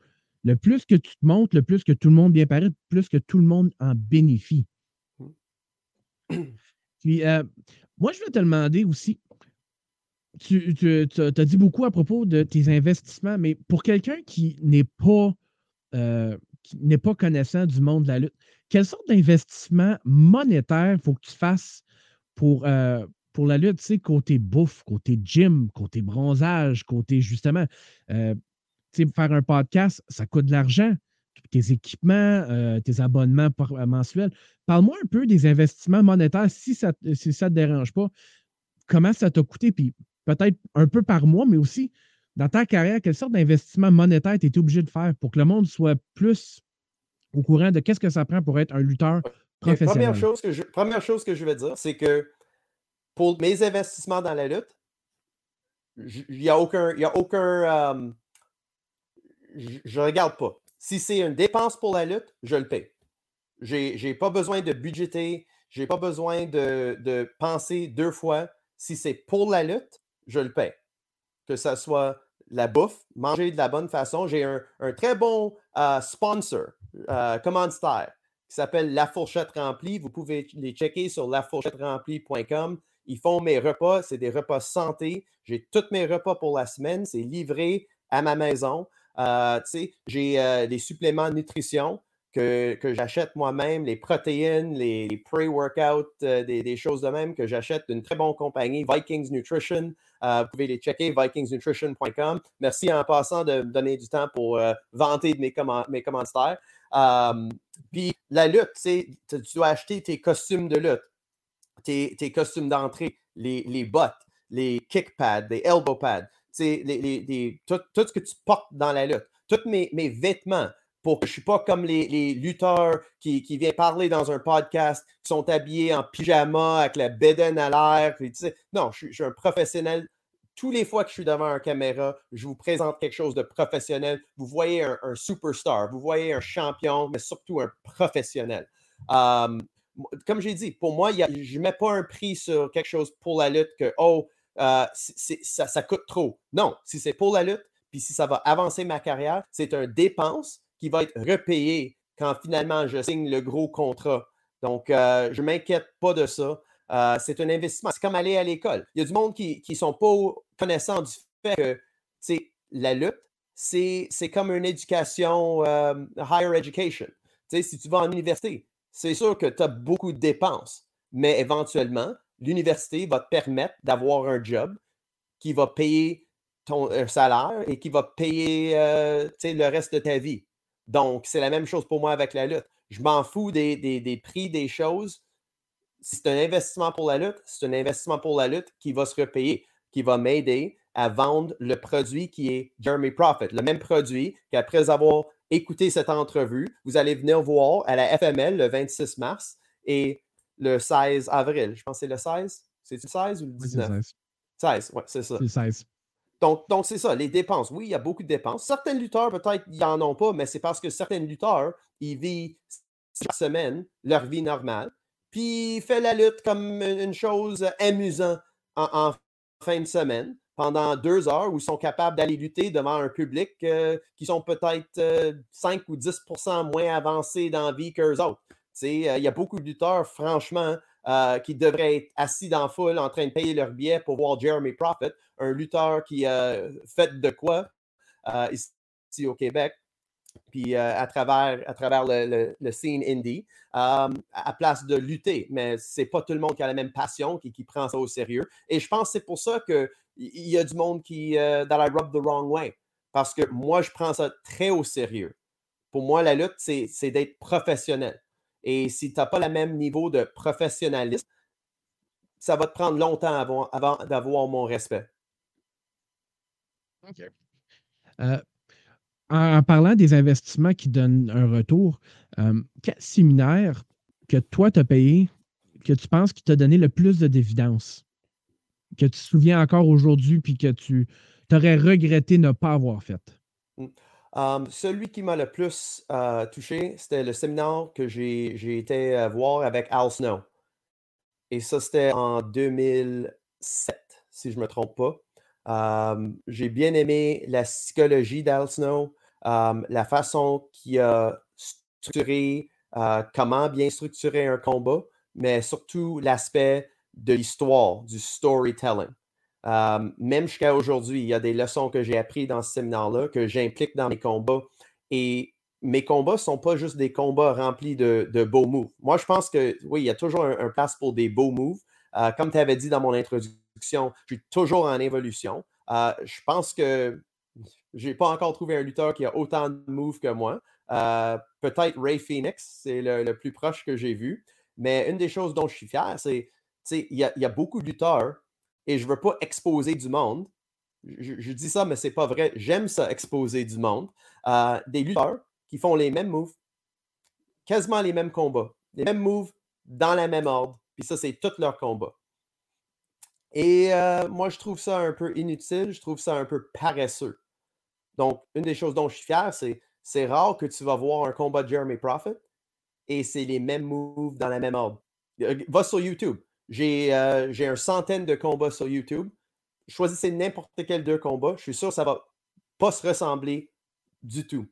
Le plus que tu montes, le plus que tout le monde bien paraît, plus que tout le monde en bénéficie. Puis, euh, moi, je vais te demander aussi, tu, as dit beaucoup à propos de tes investissements, mais pour quelqu'un qui n'est pas, euh, n'est pas connaissant du monde de la lutte, quelle sorte d'investissement monétaire faut que tu fasses pour, euh, pour la lutte, tu côté bouffe, côté gym, côté bronzage, côté justement, euh, tu sais, faire un podcast, ça coûte de l'argent. Tes équipements, tes abonnements mensuels. Parle-moi un peu des investissements monétaires si ça ne si ça te dérange pas. Comment ça t'a coûté? Puis peut-être un peu par mois, mais aussi dans ta carrière, quelle sorte d'investissement monétaire tu étais obligé de faire pour que le monde soit plus au courant de qu'est-ce que ça prend pour être un lutteur professionnel? Première chose que je, première chose que je vais dire, c'est que pour mes investissements dans la lutte, il n'y a aucun. Y a aucun euh, je ne regarde pas. Si c'est une dépense pour la lutte, je le paye. Je n'ai pas besoin de budgéter, je n'ai pas besoin de, de, penser deux fois. Si c'est pour la lutte, je le paie. Que ce soit la bouffe, manger de la bonne façon. J'ai un, très bon euh, sponsor, euh, commanditaire, qui s'appelle La Fourchette Remplie. Vous pouvez les checker sur lafourchetteremplie.com. Ils font mes repas, c'est des repas santé. J'ai tous mes repas pour la semaine, c'est livré à ma maison. Euh, j'ai euh, des suppléments de nutrition que, j'achète moi-même, les protéines, les, pre-workouts, euh, des, choses de même que j'achète d'une très bonne compagnie, Vikings Nutrition. Vous pouvez les checker, vikingsnutrition.com. Merci en passant de me donner du temps pour vanter mes, mes commentaires. Puis la lutte, tu dois acheter tes costumes de lutte, tes, costumes d'entrée, les, bottes, les kick pads, les elbow pads, tout, ce que tu portes dans la lutte, tous mes vêtements, pour que je ne suis pas comme les, lutteurs qui, qui, viennent parler dans un podcast, qui sont habillés en pyjama avec la bédaine à l'air. Non, je, suis un professionnel. Tous les fois que je suis devant une caméra, je vous présente quelque chose de professionnel. Vous voyez un, superstar, vous voyez un champion, mais surtout un professionnel. comme j'ai dit, pour moi, je ne mets pas un prix sur quelque chose pour la lutte que, oh, euh, ça, ça coûte trop. Non, si c'est pour la lutte, puis si ça va avancer ma carrière, c'est une dépense qui va être repayé quand finalement je signe le gros contrat. Donc, euh, je ne m'inquiète pas de ça. Euh, c'est un investissement. C'est comme aller à l'école. Il y a du monde qui ne sont pas connaissants du fait que la lutte, c'est comme une éducation, euh, higher education. si tu vas en université, c'est sûr que tu as beaucoup de dépenses, mais éventuellement, l'université va te permettre d'avoir un job qui va payer ton salaire et qui va payer le reste de ta vie. Donc, c'est la même chose pour moi avec la lutte. Je m'en fous des, prix des choses. c'est un investissement pour la lutte, c'est un investissement pour la lutte qui va se repayer, qui va m'aider à vendre le produit qui est Jeremy Profit, le même produit qu'après avoir écouté cette entrevue, vous allez venir voir à la FML le 26 mars et le 16 avril. Je pense que c'est le 16. C'est le 16 ou le 19? 16. 16, oui, c'est ça. C'est 16. Donc, donc c'est ça, les dépenses. Oui, il y a beaucoup de dépenses. Certains lutteurs, peut-être, ils n'en ont pas, mais c'est parce que certains lutteurs, ils vivent chaque semaine leur vie normale. Puis, ils font la lutte comme une chose amusante en, fin de semaine pendant deux heures où ils sont capables d'aller lutter devant un public euh, qui sont peut-être 5 euh, ou 10% moins avancés dans la vie qu'eux autres. Euh, il y a beaucoup de lutteurs, franchement, qui devraient être assis dans la foule en train de payer leur billet pour voir Jeremy Prophet, un lutteur qui a fait de quoi ici au Québec, puis à travers, à travers le, scene indie, à place de lutter. Mais c'est pas tout le monde qui a la même passion, qui, qui prend ça au sérieux. Et je pense que c'est pour ça qu'il y a du monde qui, that I rub the wrong way. Parce que moi, je prends ça très au sérieux. Pour moi, la lutte, c'est d'être professionnel. Et si tu n'as pas le même niveau de professionnalisme, ça va te prendre longtemps avant, d'avoir mon respect. OK. Euh, en, parlant des investissements qui donnent un retour, euh, quel séminaire que toi, tu as payé, que tu penses qui t'a donné le plus de d'évidence, que tu te souviens encore aujourd'hui, puis que tu aurais regretté ne pas avoir fait? Mmh celui qui m'a le plus touché, c'était le séminaire que j'ai été voir avec Al Snow. Et ça, c'était en 2007, si je ne me trompe pas. j'ai bien aimé la psychologie d'Al Snow, la façon qu'il a structuré, euh, comment bien structurer un combat, mais surtout l'aspect de l'histoire, du storytelling même jusqu'à aujourd'hui, il y a des leçons que j'ai apprises dans ce séminaire-là, que j'implique dans mes combats. Et mes combats ne sont pas juste des combats remplis de, beaux moves. Moi, je pense que oui, il y a toujours un, place pour des beaux moves. Euh, comme tu avais dit dans mon introduction, je suis toujours en évolution. Euh, je pense que je n'ai pas encore trouvé un lutteur qui a autant de moves que moi. Euh, peut-être Ray Phoenix, c'est le, plus proche que j'ai vu. Mais une des choses dont je suis fier, c'est qu'il y, a beaucoup de lutteurs et je ne veux pas exposer du monde. Je, dis ça, mais ce n'est pas vrai. J'aime ça, exposer du monde. Euh, des lutteurs qui font les mêmes moves, quasiment les mêmes combats, les mêmes moves dans la même ordre. Puis ça, c'est tout leur combat. Et euh, moi, je trouve ça un peu inutile, je trouve ça un peu paresseux. Donc, une des choses dont je suis fier, c'est c'est rare que tu vas voir un combat de Jeremy Prophet et c'est les mêmes moves dans la même ordre. Euh, va sur YouTube. Euh, j'ai une centaine de combats sur YouTube. Choisissez n'importe quel deux combats. Je suis sûr que ça ne va pas se ressembler du tout.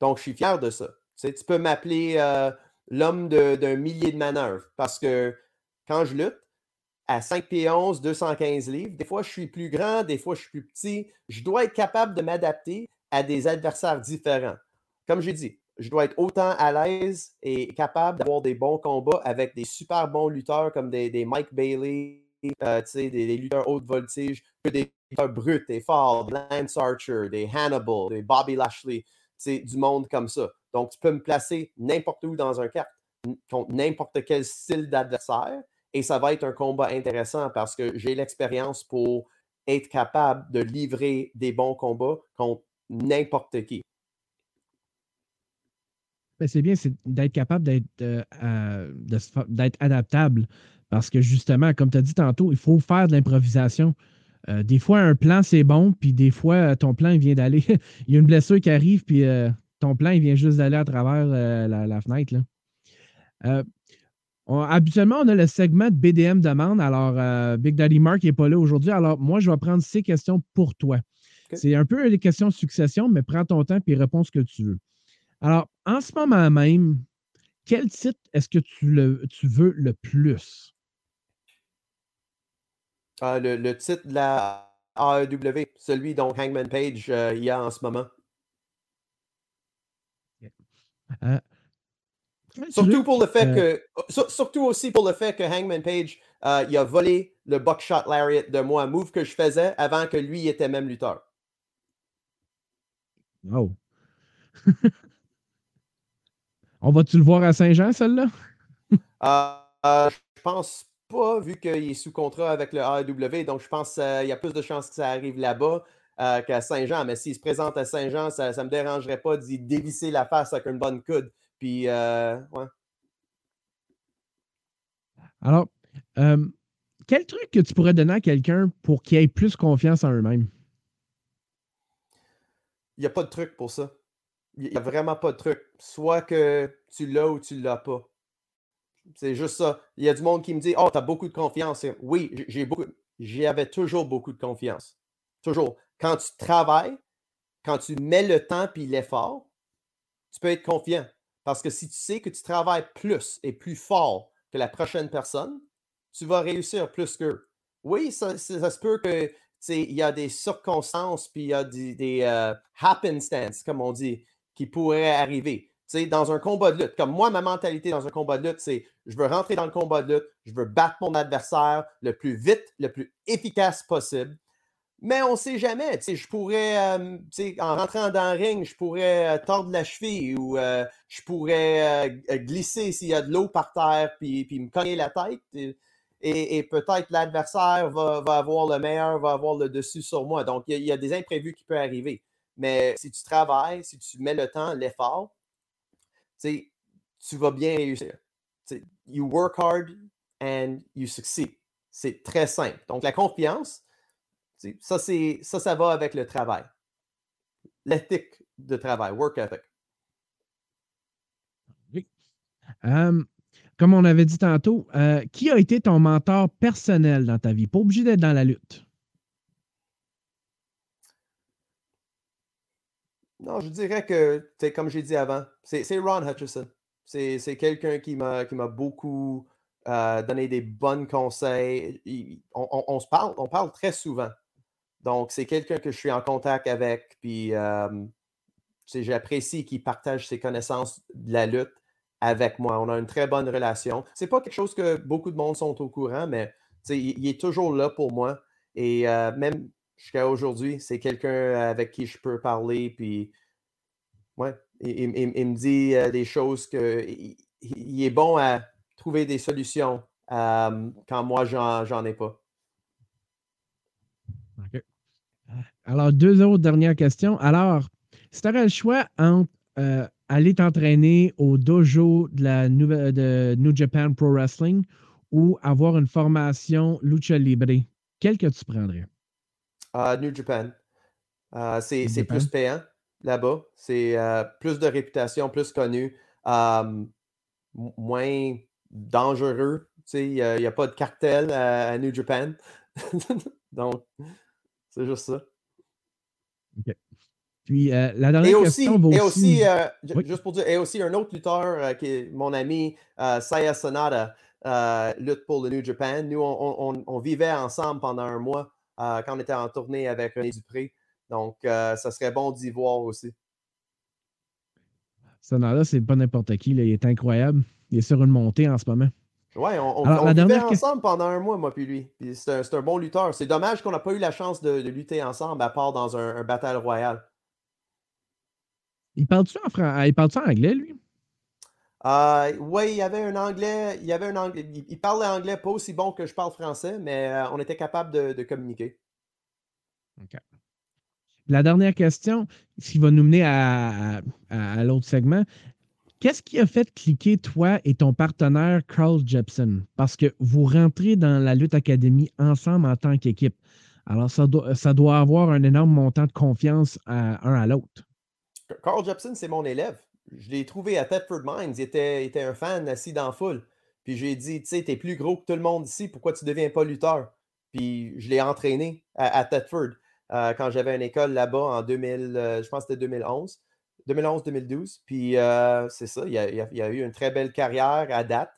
Donc, je suis fier de ça. Tu, tu peux m'appeler euh, l'homme d'un millier de manœuvres parce que quand je lutte, à 5 pieds 11, 215 livres, des fois je suis plus grand, des fois je suis plus petit. Je dois être capable de m'adapter à des adversaires différents. Comme j'ai dit, je dois être autant à l'aise et capable d'avoir des bons combats avec des super bons lutteurs comme des, Mike Bailey, euh, des, lutteurs haute voltige, que des lutteurs bruts et forts, Lance Archer, des Hannibal, des Bobby Lashley, du monde comme ça. Donc, tu peux me placer n'importe où dans un carte contre n'importe quel style d'adversaire et ça va être un combat intéressant parce que j'ai l'expérience pour être capable de livrer des bons combats contre n'importe qui. Ben, c'est bien, c'est d'être capable d'être euh, d'être adaptable. Parce que justement, comme tu as dit tantôt, il faut faire de l'improvisation. Euh, des fois, un plan, c'est bon, puis des fois, ton plan, il vient d'aller. il y a une blessure qui arrive, puis euh, ton plan, il vient juste d'aller à travers la, fenêtre. habituellement, on a le segment de BDM demande. Alors, Big Daddy Mark n'est pas là aujourd'hui. Alors, moi, je vais prendre ces questions pour toi. C'est un peu les questions de succession, mais prends ton temps et réponds ce que tu veux. Alors, en ce moment même, quel titre est-ce que tu, le, tu veux le plus? Ah, le, titre de la AEW, celui dont Hangman Page euh, y a en ce moment. Euh, surtout pour le fait euh que. Surtout aussi pour le fait que Hangman Page il a volé le Buckshot Lariat de moi, move que je faisais avant que lui était même lutteur. Oh. On va-tu le voir à Saint-Jean, celle-là? Euh, euh, je pense pas, vu qu'il est sous contrat avec le AEW. Donc, je pense qu'il y a plus de chances que ça arrive là-bas qu'à Saint-Jean. Mais s'il se présente à Saint-Jean, ça ne me dérangerait pas d'y dévisser la face avec une bonne coude. Puis, ouais. Alors, quel truc que tu pourrais donner à quelqu'un pour qu'il ait plus confiance en eux-mêmes? Il n'y a pas de truc pour ça. Il n'y a vraiment pas de truc. Soit que tu l'as ou tu ne l'as pas. C'est juste ça. Il y a du monde qui me dit Oh, tu as beaucoup de confiance. Oui, j'ai beaucoup. J'avais toujours beaucoup de confiance. Toujours. Quand tu travailles, quand tu mets le temps et l'effort, tu peux être confiant. Parce que si tu sais que tu travailles plus et plus fort que la prochaine personne, tu vas réussir plus qu'eux. Oui, ça, se peut que il y a des circonstances, puis il y a des, des euh, happenstances, comme on dit, qui pourraient arriver. dans un combat de lutte, comme moi, ma mentalité dans un combat de lutte, c'est je veux rentrer dans le combat de lutte, je veux battre mon adversaire le plus vite, le plus efficace possible. Mais on ne sait jamais. Je pourrais, euh, en rentrant dans le ring, je pourrais euh, tordre la cheville ou je pourrais glisser s'il y a de l'eau par terre puis, puis me cogner la tête et, peut-être l'adversaire va, avoir le meilleur, va avoir le dessus sur moi. Donc, il y, a des imprévus qui peuvent arriver. Mais si tu travailles, si tu mets le temps, l'effort, tu vas bien réussir. you work hard and you succeed. C'est très simple. Donc, la confiance, ça, ça, ça va avec le travail. L'éthique de travail, work ethic. Oui comme on avait dit tantôt, euh, qui a été ton mentor personnel dans ta vie? Pas obligé d'être dans la lutte. Non, je dirais que, comme j'ai dit avant, c'est Ron Hutchison. C'est quelqu'un qui m'a beaucoup euh, donné des bons conseils. on, se parle, on parle très souvent. Donc, c'est quelqu'un que je suis en contact avec. Puis, euh, j'apprécie qu'il partage ses connaissances de la lutte avec moi. On a une très bonne relation. C'est pas quelque chose que beaucoup de monde sont au courant, mais il, est toujours là pour moi. Et euh, même jusqu'à aujourd'hui, c'est quelqu'un avec qui je peux parler. Puis, ouais, il, me dit euh, des choses que il, est bon à trouver des solutions euh, quand moi, j'en ai pas. Alors, deux autres dernières questions. Alors, si tu aurais le choix entre aller t'entraîner au dojo de la de New Japan Pro Wrestling ou avoir une formation Lucha Libre, quel que tu prendrais? Uh, New Japan. Uh, c'est plus payant là-bas. C'est uh, plus de réputation, plus connu, um, moins dangereux. Il n'y a, pas de cartel à, New Japan. Donc, c'est juste ça. Puis euh, la dernière question va et aussi, euh, juste pour dire, et aussi un autre lutteur euh, qui est mon ami Saya Sonata, lutte pour le New Japan. Nous, on, vivait ensemble pendant un mois quand on était en tournée avec René Dupré. Donc, ça serait bon d'y voir aussi. Sonata, c'est pas n'importe qui. Il est incroyable. Il est sur une montée en ce moment. Oui, on, vivait ensemble pendant un mois, moi puis lui. c'est un, bon lutteur. C'est dommage qu'on n'a pas eu la chance de, lutter ensemble à part dans un, un Battle Royal. Il parle-tu en, en anglais, lui? Euh, oui, il y avait un anglais. Il y avait un anglais. Il, parlait anglais pas aussi bon que je parle français, mais euh, on était capable de, communiquer. OK. La dernière question, ce qui va nous mener à, l'autre segment. Qu'est-ce qui a fait cliquer toi et ton partenaire Carl Jepson? Parce que vous rentrez dans la Lutte Académie ensemble en tant qu'équipe. Alors, ça doit, ça doit avoir un énorme montant de confiance à, un à l'autre. Carl Jepson, c'est mon élève. Je l'ai trouvé à Thetford Mines. Il était, un fan assis dans la foule. Puis j'ai dit, tu sais, t'es plus gros que tout le monde ici, pourquoi tu ne deviens pas lutteur? Puis je l'ai entraîné à, Thetford euh, quand j'avais une école là-bas en 2000, euh, je pense que c'était 2011. 2011-2012. Puis euh, c'est ça, il a, eu une très belle carrière à date.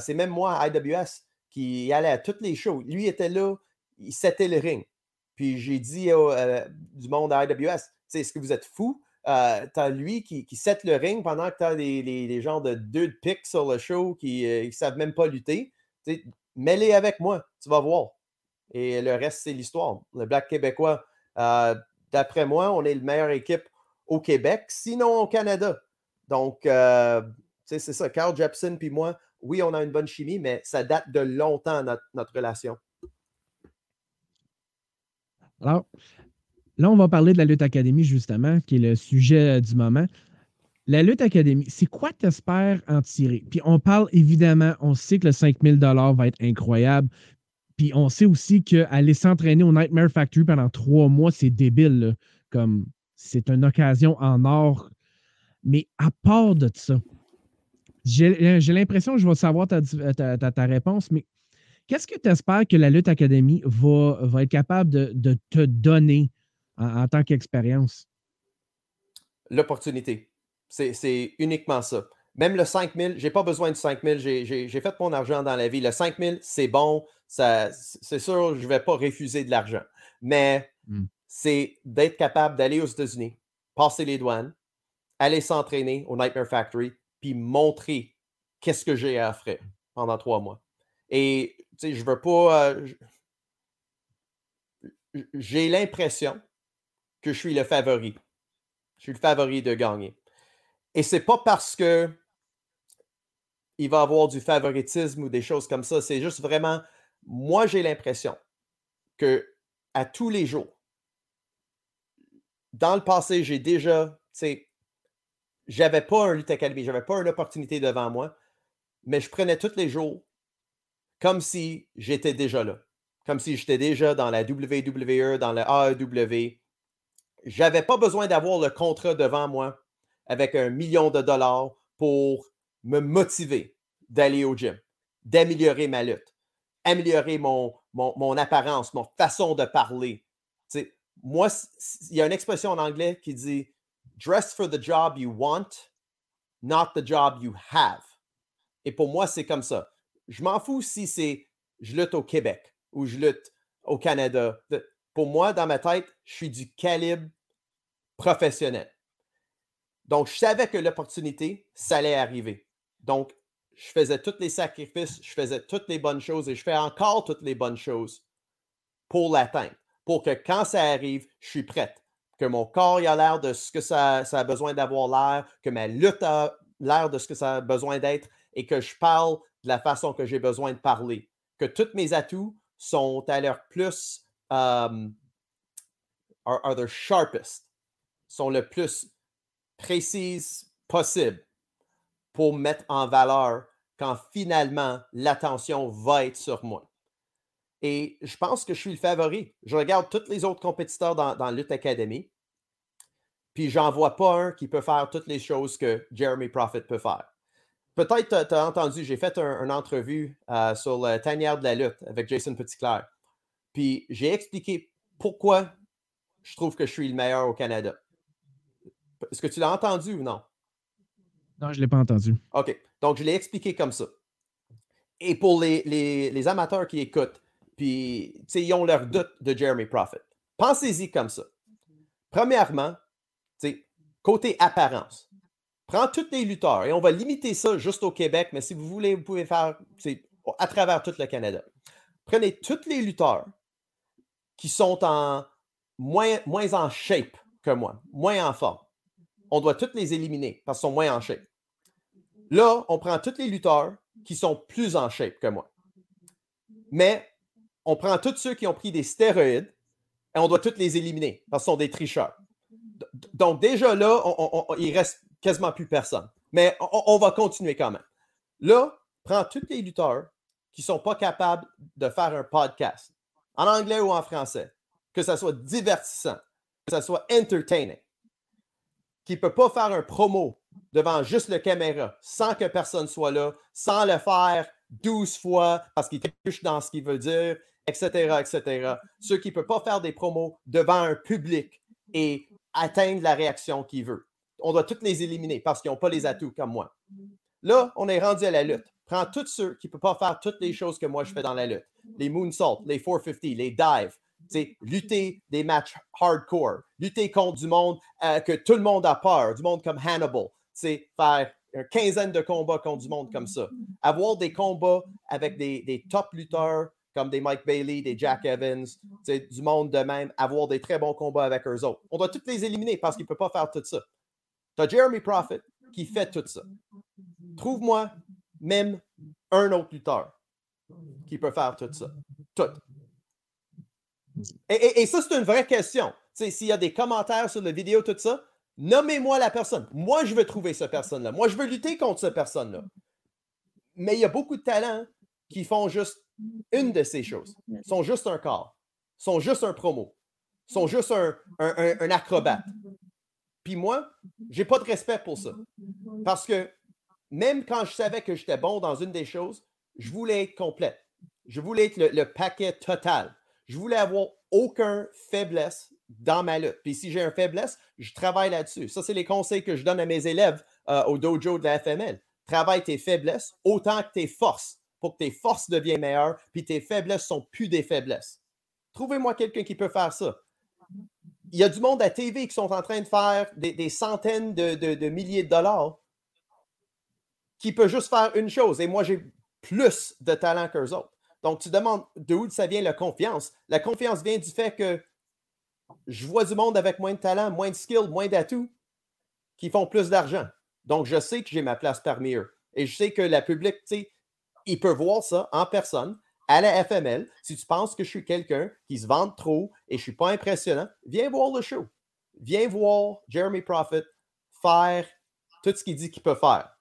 c'est même moi à IWS qui allait à toutes les shows. Lui était là, il s'était le ring. Puis j'ai dit du monde à IWS, est-ce que vous êtes fou? Euh, tu as lui qui, qui set le ring pendant que tu as des, gens de deux de pics sur le show qui ne euh, savent même pas lutter. Mets-les avec moi, tu vas voir. Et le reste, c'est l'histoire. Le Black québécois, euh, d'après moi, on est la meilleure équipe au Québec, sinon au Canada. Donc, euh, c'est ça. Carl Jepson puis moi, oui, on a une bonne chimie, mais ça date de longtemps, notre, notre relation. Alors, là, on va parler de la lutte académie, justement, qui est le sujet du moment. La lutte académie, c'est quoi tu espères en tirer? Puis on parle évidemment, on sait que le 5000 va être incroyable. Puis on sait aussi qu'aller s'entraîner au Nightmare Factory pendant trois mois, c'est débile. Comme c'est une occasion en or. Mais à part de ça, j'ai l'impression que je vais savoir ta, ta, réponse, mais qu'est-ce que tu espères que la Lutte Académie va, va être capable de, te donner en tant qu'expérience? L'opportunité. C'est uniquement ça. Même le 5000, je n'ai pas besoin de 5000. J'ai fait mon argent dans la vie. Le 5000, c'est bon. C'est sûr, je ne vais pas refuser de l'argent. Mais hmm. c'est d'être capable d'aller aux États-Unis, passer les douanes, aller s'entraîner au Nightmare Factory, puis montrer qu'est-ce que j'ai à offrir pendant trois mois. Et tu sais, je veux pas. Euh, j'ai l'impression que je suis le favori. Je suis le favori de gagner. Et c'est pas parce que il va avoir du favoritisme ou des choses comme ça. C'est juste vraiment, moi, j'ai l'impression que à tous les jours, dans le passé, j'ai déjà, tu sais, j'avais pas un Lutte Academy, j'avais pas une opportunité devant moi, mais je prenais tous les jours comme si j'étais déjà là, comme si j'étais déjà dans la WWE, dans le AEW. J'avais pas besoin d'avoir le contrat devant moi avec un million de dollars pour me motiver d'aller au gym, d'améliorer ma lutte, améliorer mon, mon, apparence, mon façon de parler. moi, il y a une expression en anglais qui dit Dress for the job you want, not the job you have. Et pour moi, c'est comme ça. Je m'en fous si c'est je lutte au Québec ou je lutte au Canada. Pour moi, dans ma tête, je suis du calibre professionnel. Donc, je savais que l'opportunité, ça allait arriver. Donc, je faisais tous les sacrifices, je faisais toutes les bonnes choses et je fais encore toutes les bonnes choses pour l'atteindre. Pour que quand ça arrive, je suis prête. Que mon corps a l'air de ce que ça, a besoin d'avoir l'air, que ma lutte a l'air de ce que ça a besoin d'être et que je parle de la façon que j'ai besoin de parler. Que tous mes atouts sont à leur plus um, are, sharpest, sont le plus précises possible pour mettre en valeur quand finalement l'attention va être sur moi. Et je pense que je suis le favori. Je regarde tous les autres compétiteurs dans, dans Lutte Academy, puis j'en vois pas un qui peut faire toutes les choses que Jeremy Prophet peut faire. Peut-être tu as entendu, j'ai fait une entrevue euh, sur la tanière de la lutte avec Jason Petitclerc. Puis j'ai expliqué pourquoi je trouve que je suis le meilleur au Canada. Est-ce que tu l'as entendu ou non? Non, je ne l'ai pas entendu. OK. Donc, je l'ai expliqué comme ça. Et pour les, amateurs qui écoutent, puis, ils ont leur doute de Jeremy Prophet, pensez-y comme ça. Premièrement, côté apparence, prends tous les lutteurs, et on va limiter ça juste au Québec, mais si vous voulez, vous pouvez faire à travers tout le Canada. Prenez tous les lutteurs qui sont moins, en shape que moi, moins en forme on doit tous les éliminer parce qu'ils sont moins en shape. Là, on prend tous les lutteurs qui sont plus en shape que moi. Mais on prend tous ceux qui ont pris des stéroïdes et on doit tous les éliminer parce qu'ils sont des tricheurs. Donc, déjà là, il il reste quasiment plus personne. Mais on, va continuer quand même. Là, prends tous les lutteurs qui ne sont pas capables de faire un podcast, en anglais ou en français, que ça soit divertissant, que ça soit entertaining qui ne peut pas faire un promo devant juste le caméra sans que personne soit là, sans le faire 12 fois parce qu'il touche dans ce qu'il veut dire, etc., etc. Ceux qui ne peuvent pas faire des promos devant un public et atteindre la réaction qu'il veut. On doit tous les éliminer parce qu'ils n'ont pas les atouts comme moi. Là, on est rendu à la lutte. Prends tous ceux qui ne peuvent pas faire toutes les choses que moi je fais dans la lutte. Les moonsaults, les 450, les dives, lutter des matchs hardcore, lutter contre du monde euh, que tout le monde a peur, du monde comme Hannibal, faire une quinzaine de combats contre du monde comme ça. Avoir des combats avec des, top lutteurs comme des Mike Bailey, des Jack Evans, du monde de même, avoir des très bons combats avec eux autres. On doit tous les éliminer parce qu'ils ne peuvent pas faire tout ça. Tu as Jeremy Prophet qui fait tout ça. Trouve-moi même un autre lutteur qui peut faire tout ça. Tout. Et, ça, c'est une vraie question. S'il y a des commentaires sur la vidéo, tout ça, nommez-moi la personne. Moi, je veux trouver cette personne-là. Moi, je veux lutter contre cette personne-là. Mais il y a beaucoup de talents qui font juste une de ces choses. Ils sont juste un corps. Ils sont juste un promo. Ils sont juste un, acrobate. Puis moi, j'ai pas de respect pour ça. Parce que même quand je savais que j'étais bon dans une des choses, je voulais être complète. Je voulais être le, paquet total. Je voulais avoir aucun faiblesse dans ma lutte. Puis si j'ai un faiblesse, je travaille là-dessus. Ça, c'est les conseils que je donne à mes élèves euh, au dojo de la FML. Travaille tes faiblesses autant que tes forces pour que tes forces deviennent meilleures, puis tes faiblesses sont plus des faiblesses. Trouvez-moi quelqu'un qui peut faire ça. Il y a du monde à TV qui sont en train de faire des, centaines de, milliers de dollars qui peut juste faire une chose. Et moi, j'ai plus de talent qu'eux autres. Donc, tu demandes d'où ça vient la confiance. La confiance vient du fait que je vois du monde avec moins de talent, moins de skill, moins d'atouts qui font plus d'argent. Donc, je sais que j'ai ma place parmi eux. Et je sais que la public, tu sais, il peut voir ça en personne à la FML. Si tu penses que je suis quelqu'un qui se vante trop et je ne suis pas impressionnant, viens voir le show. Viens voir Jeremy Prophet faire tout ce qu'il dit qu'il peut faire.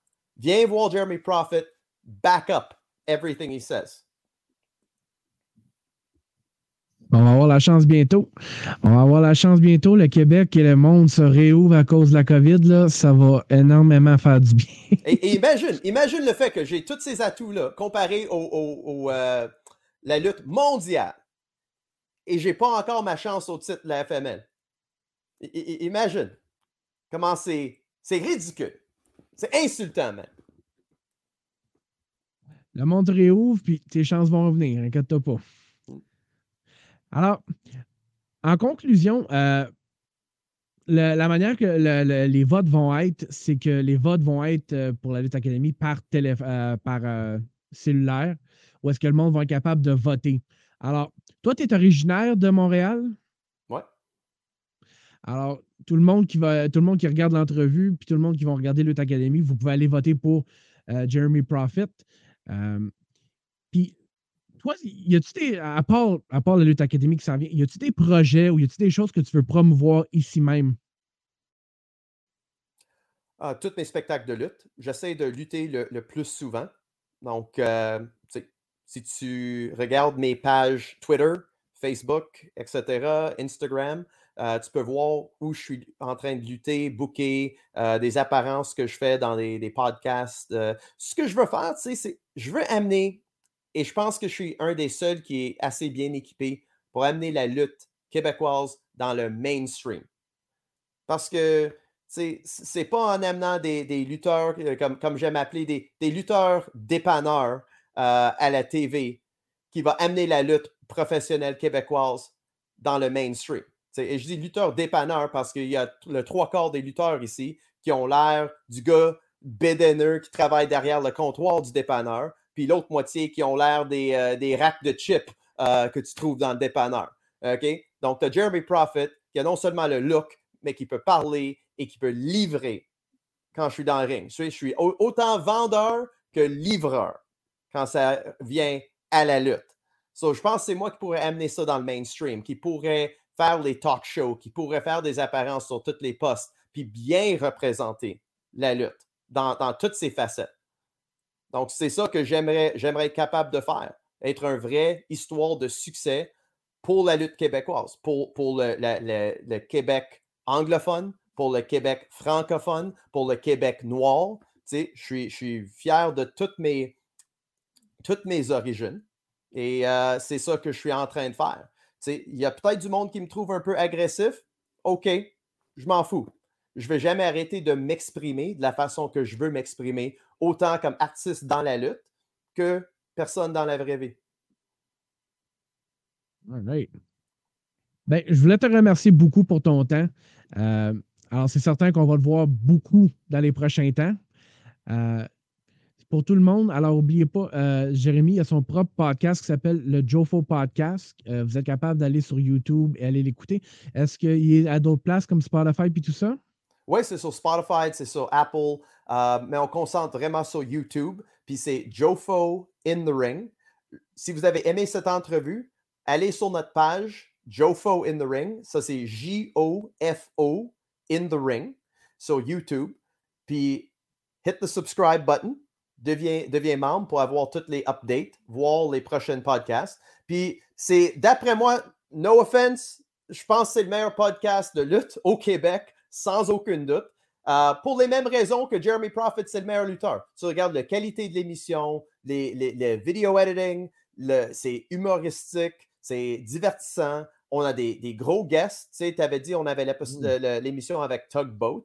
Viens voir Jeremy Prophet back up everything he says. On va avoir la chance bientôt. On va avoir la chance bientôt. Le Québec et le monde se réouvrent à cause de la COVID. Là. Ça va énormément faire du bien. et, imagine, imagine le fait que j'ai tous ces atouts-là comparés au, euh, la lutte mondiale et j'ai pas encore ma chance au titre de la FML. imagine comment c'est, c'est ridicule. C'est insultant, même. Le monde réouvre, puis tes chances vont revenir, inquiète-toi pas. Alors, en conclusion, euh, la, manière que les votes vont être, c'est que les votes vont être euh, pour la Lutte Académie par, télé, euh, par cellulaire, ou est-ce que le monde va être capable de voter? Alors, toi, tu es originaire de Montréal? Oui. Alors, tout le monde qui va, tout le monde qui regarde l'entrevue, puis tout le monde qui va regarder Lutte Académie, vous pouvez aller voter pour Jeremy Profit. puis toi, y a-tu des, à part, à part la lutte académique qui s'en vient, y a-tu des projets ou y a-tu des choses que tu veux promouvoir ici même? Ah, tous mes spectacles de lutte. J'essaie de lutter le, plus souvent. Donc, euh, si tu regardes mes pages Twitter, Facebook, etc., Instagram, euh, tu peux voir où je suis en train de lutter, booker, euh, des apparences que je fais dans des, podcasts. ce que je veux faire, c'est je veux amener et je pense que je suis un des seuls qui est assez bien équipé pour amener la lutte québécoise dans le mainstream. Parce que c'est pas en amenant des, lutteurs, euh, comme, comme j'aime appeler, des, lutteurs dépanneurs euh, à la TV qui va amener la lutte professionnelle québécoise dans le mainstream. Je dis lutteurs dépanneurs parce qu'il y a le trois quarts des lutteurs ici qui ont l'air du gars bédenneux qui travaille derrière le comptoir du dépanneur puis l'autre moitié qui ont l'air des, euh, racks de chips euh, que tu trouves dans le dépanneur. OK? Donc, tu as Jeremy Prophet qui a non seulement le look, mais qui peut parler et qui peut livrer quand je suis dans le ring. Je suis, autant vendeur que livreur quand ça vient à la lutte. Je pense que c'est moi qui pourrais amener ça dans le mainstream, qui pourrait faire les talk shows, qui pourrait faire des apparences sur tous les postes, puis bien représenter la lutte dans toutes ses facettes. Donc, c'est ça que j'aimerais, j'aimerais être capable de faire. Être un vrai histoire de succès pour la lutte québécoise, pour, pour le, Québec anglophone, pour le Québec francophone, pour le Québec noir. je, suis, je suis fier de toutes mes, toutes mes origines. Et euh, c'est ça que je suis en train de faire. Il y a peut-être du monde qui me trouve un peu agressif. OK, je m'en fous. Je ne vais jamais arrêter de m'exprimer de la façon que je veux m'exprimer autant comme artiste dans la lutte que personne dans la vraie vie. All Ben, je voulais te remercier beaucoup pour ton temps. Euh, alors, c'est certain qu'on va le voir beaucoup dans les prochains temps. Euh, pour tout le monde, alors n'oubliez pas, euh, Jérémy a son propre podcast qui s'appelle le Jofo Podcast. vous êtes capable d'aller sur YouTube et aller l'écouter. Est-ce qu'il y a d'autres places comme Spotify et tout ça? Oui, c'est sur Spotify, c'est sur Apple, euh, mais on concentre vraiment sur YouTube. Puis c'est Jofo in the Ring. Si vous avez aimé cette entrevue, allez sur notre page Jofo in the Ring. Ça, c'est J-O-F-O in the Ring sur YouTube. Puis hit the subscribe button. Deviens, deviens membre pour avoir toutes les updates, voir les prochains podcasts. Puis c'est, d'après moi, no offense, je pense que c'est le meilleur podcast de lutte au Québec sans aucun doute. Euh, pour les mêmes raisons que Jeremy Prophet, c'est le meilleur lutteur. Tu regardes la qualité de l'émission, les, les, video editing, c'est humoristique, c'est divertissant. On a des, des gros guests. Tu sais, avais dit on avait mmh. l'émission avec Tugboat.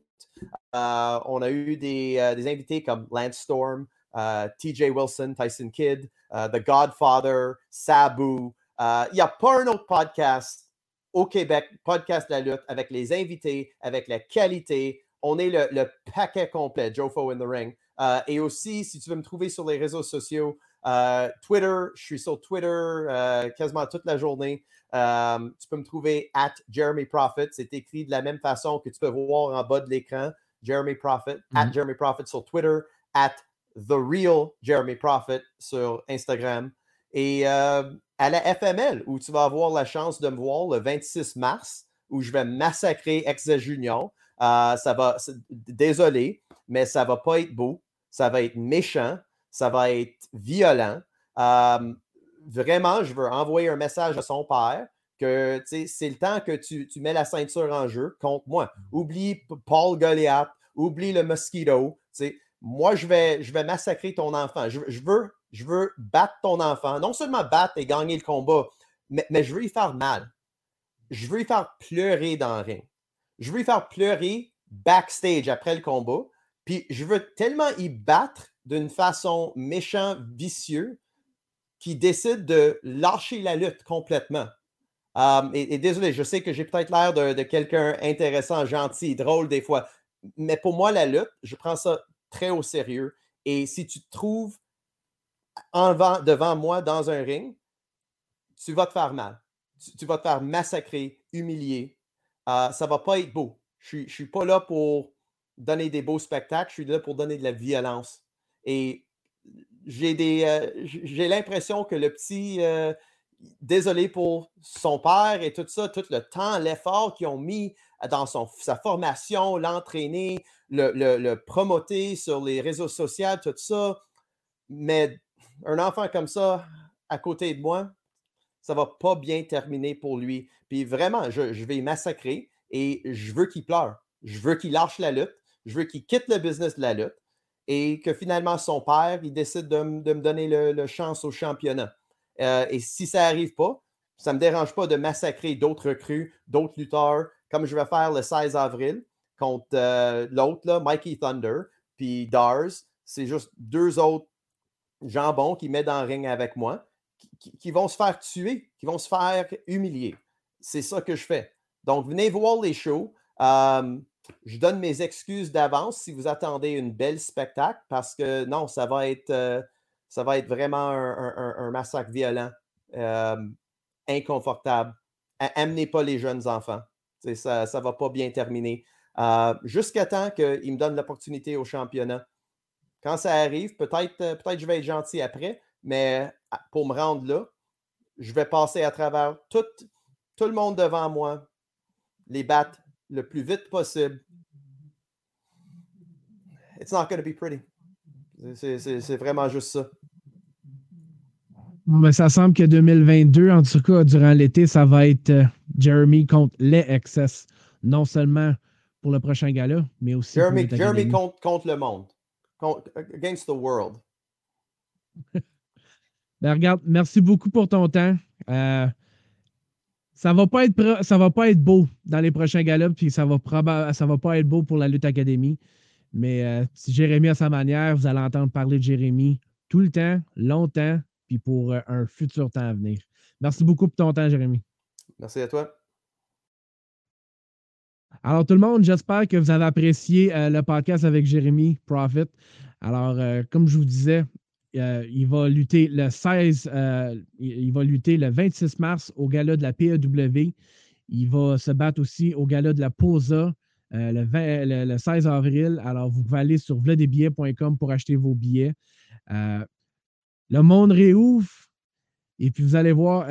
Euh, on a eu des, euh, des, invités comme Lance Storm, TJ Wilson, Tyson Kidd, The Godfather, Sabu. Il n'y a pas un autre podcast au Québec, podcast de la lutte, avec les invités, avec la qualité. On est le, paquet complet, Jofo in the Ring. Et aussi, si tu veux me trouver sur les réseaux sociaux, Twitter, je suis sur Twitter quasiment toute la journée. tu peux me trouver at Jeremy Profit. C'est écrit de la même façon que tu peux voir en bas de l'écran. Jeremy Profit, at mm-hmm. Jeremy Profit sur Twitter, at The Real Jeremy Profit sur Instagram. Et à la FML, où tu vas avoir la chance de me voir le 26 mars, où je vais massacrer Exa Junior. Euh, ça va, désolé, mais ça va pas être beau. Ça va être méchant. Ça va être violent. Euh, vraiment, je veux envoyer un message à son père que c'est le temps que tu, mets la ceinture en jeu contre moi. Oublie Paul Goliath, oublie le mosquito. Moi, je vais, je vais massacrer ton enfant. Je, veux je veux battre ton enfant. Non seulement battre et gagner le combat, mais, je veux y faire mal. Je veux y faire pleurer dans le ring. Je veux y faire pleurer backstage après le combat. Puis je veux tellement y battre d'une façon méchant, vicieux, qu'il décide de lâcher la lutte complètement. Um, et, désolé, je sais que j'ai peut-être l'air de, de quelqu'un intéressant, gentil, drôle des fois, mais pour moi, la lutte, je prends ça très au sérieux. Et si tu trouves en devant moi dans un ring, tu vas te faire mal. Tu, vas te faire massacrer, humilier. Euh, ça ne va pas être beau. Je ne suis pas là pour donner des beaux spectacles, je suis là pour donner de la violence. Et j'ai euh, l'impression que le petit euh, désolé pour son père et tout ça, tout le temps, l'effort qu'ils ont mis dans son, sa formation, l'entraîner, le, le, promoter sur les réseaux sociaux, tout ça. Mais un enfant comme ça à côté de moi, ça va pas bien terminer pour lui. Puis vraiment, je, vais massacrer et je veux qu'il pleure. Je veux qu'il lâche la lutte. Je veux qu'il quitte le business de la lutte et que finalement son père, il décide de, me donner le, chance au championnat. Euh, et si ça n'arrive pas, ça ne me dérange pas de massacrer d'autres recrues, d'autres lutteurs, comme je vais faire le 16 avril contre euh, l'autre, Mikey Thunder, puis Dars. C'est juste deux autres jambon qui met dans le ring avec moi, qui, vont se faire tuer, qui vont se faire humilier. C'est ça que je fais. Donc, venez voir les shows. je donne mes excuses d'avance si vous attendez une belle spectacle parce que non, ça va être, euh, ça va être vraiment un, massacre violent, inconfortable. Amenez pas les jeunes enfants. Ça ne va pas bien terminer. Euh, jusqu'à temps qu'ils me donnent l'opportunité au championnat. Quand ça arrive, peut-être euh, peut je vais être gentil après, mais ah, pour me rendre là, je vais passer à travers tout, tout le monde devant moi, les battre le plus vite possible. It's not going to be pretty. C'est vraiment juste ça. Mais ça semble que 2022, en tout cas, durant l'été, ça va être euh, Jeremy contre les Excess. Non seulement pour le prochain gala, mais aussi. Jeremy, Jeremy contre, contre le monde against the world. ben, regarde, merci beaucoup pour ton temps. Euh, ça va pas être ça va pas être beau dans les prochains galops, puis ça va ça va pas être beau pour la lutte académie. Mais euh, si Jérémy à sa manière, vous allez entendre parler de Jérémy tout le temps, longtemps, puis pour euh, un futur temps à venir. Merci beaucoup pour ton temps, Jérémy. Merci à toi. Alors, tout le monde, j'espère que vous avez apprécié euh, le podcast avec Jérémy Profit. Alors, euh, comme je vous disais, euh, il va lutter le 16, il va lutter le 26 mars au gala de la PEW. Il va se battre aussi au gala de la POSA le, le, 16 avril. Alors, vous pouvez aller sur vledesbillets.com pour acheter vos billets. le monde réouvre. Et puis, vous allez voir,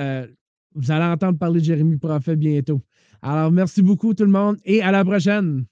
vous allez entendre parler de Jérémy Prophet bientôt. Alors, merci beaucoup tout le monde et à la prochaine.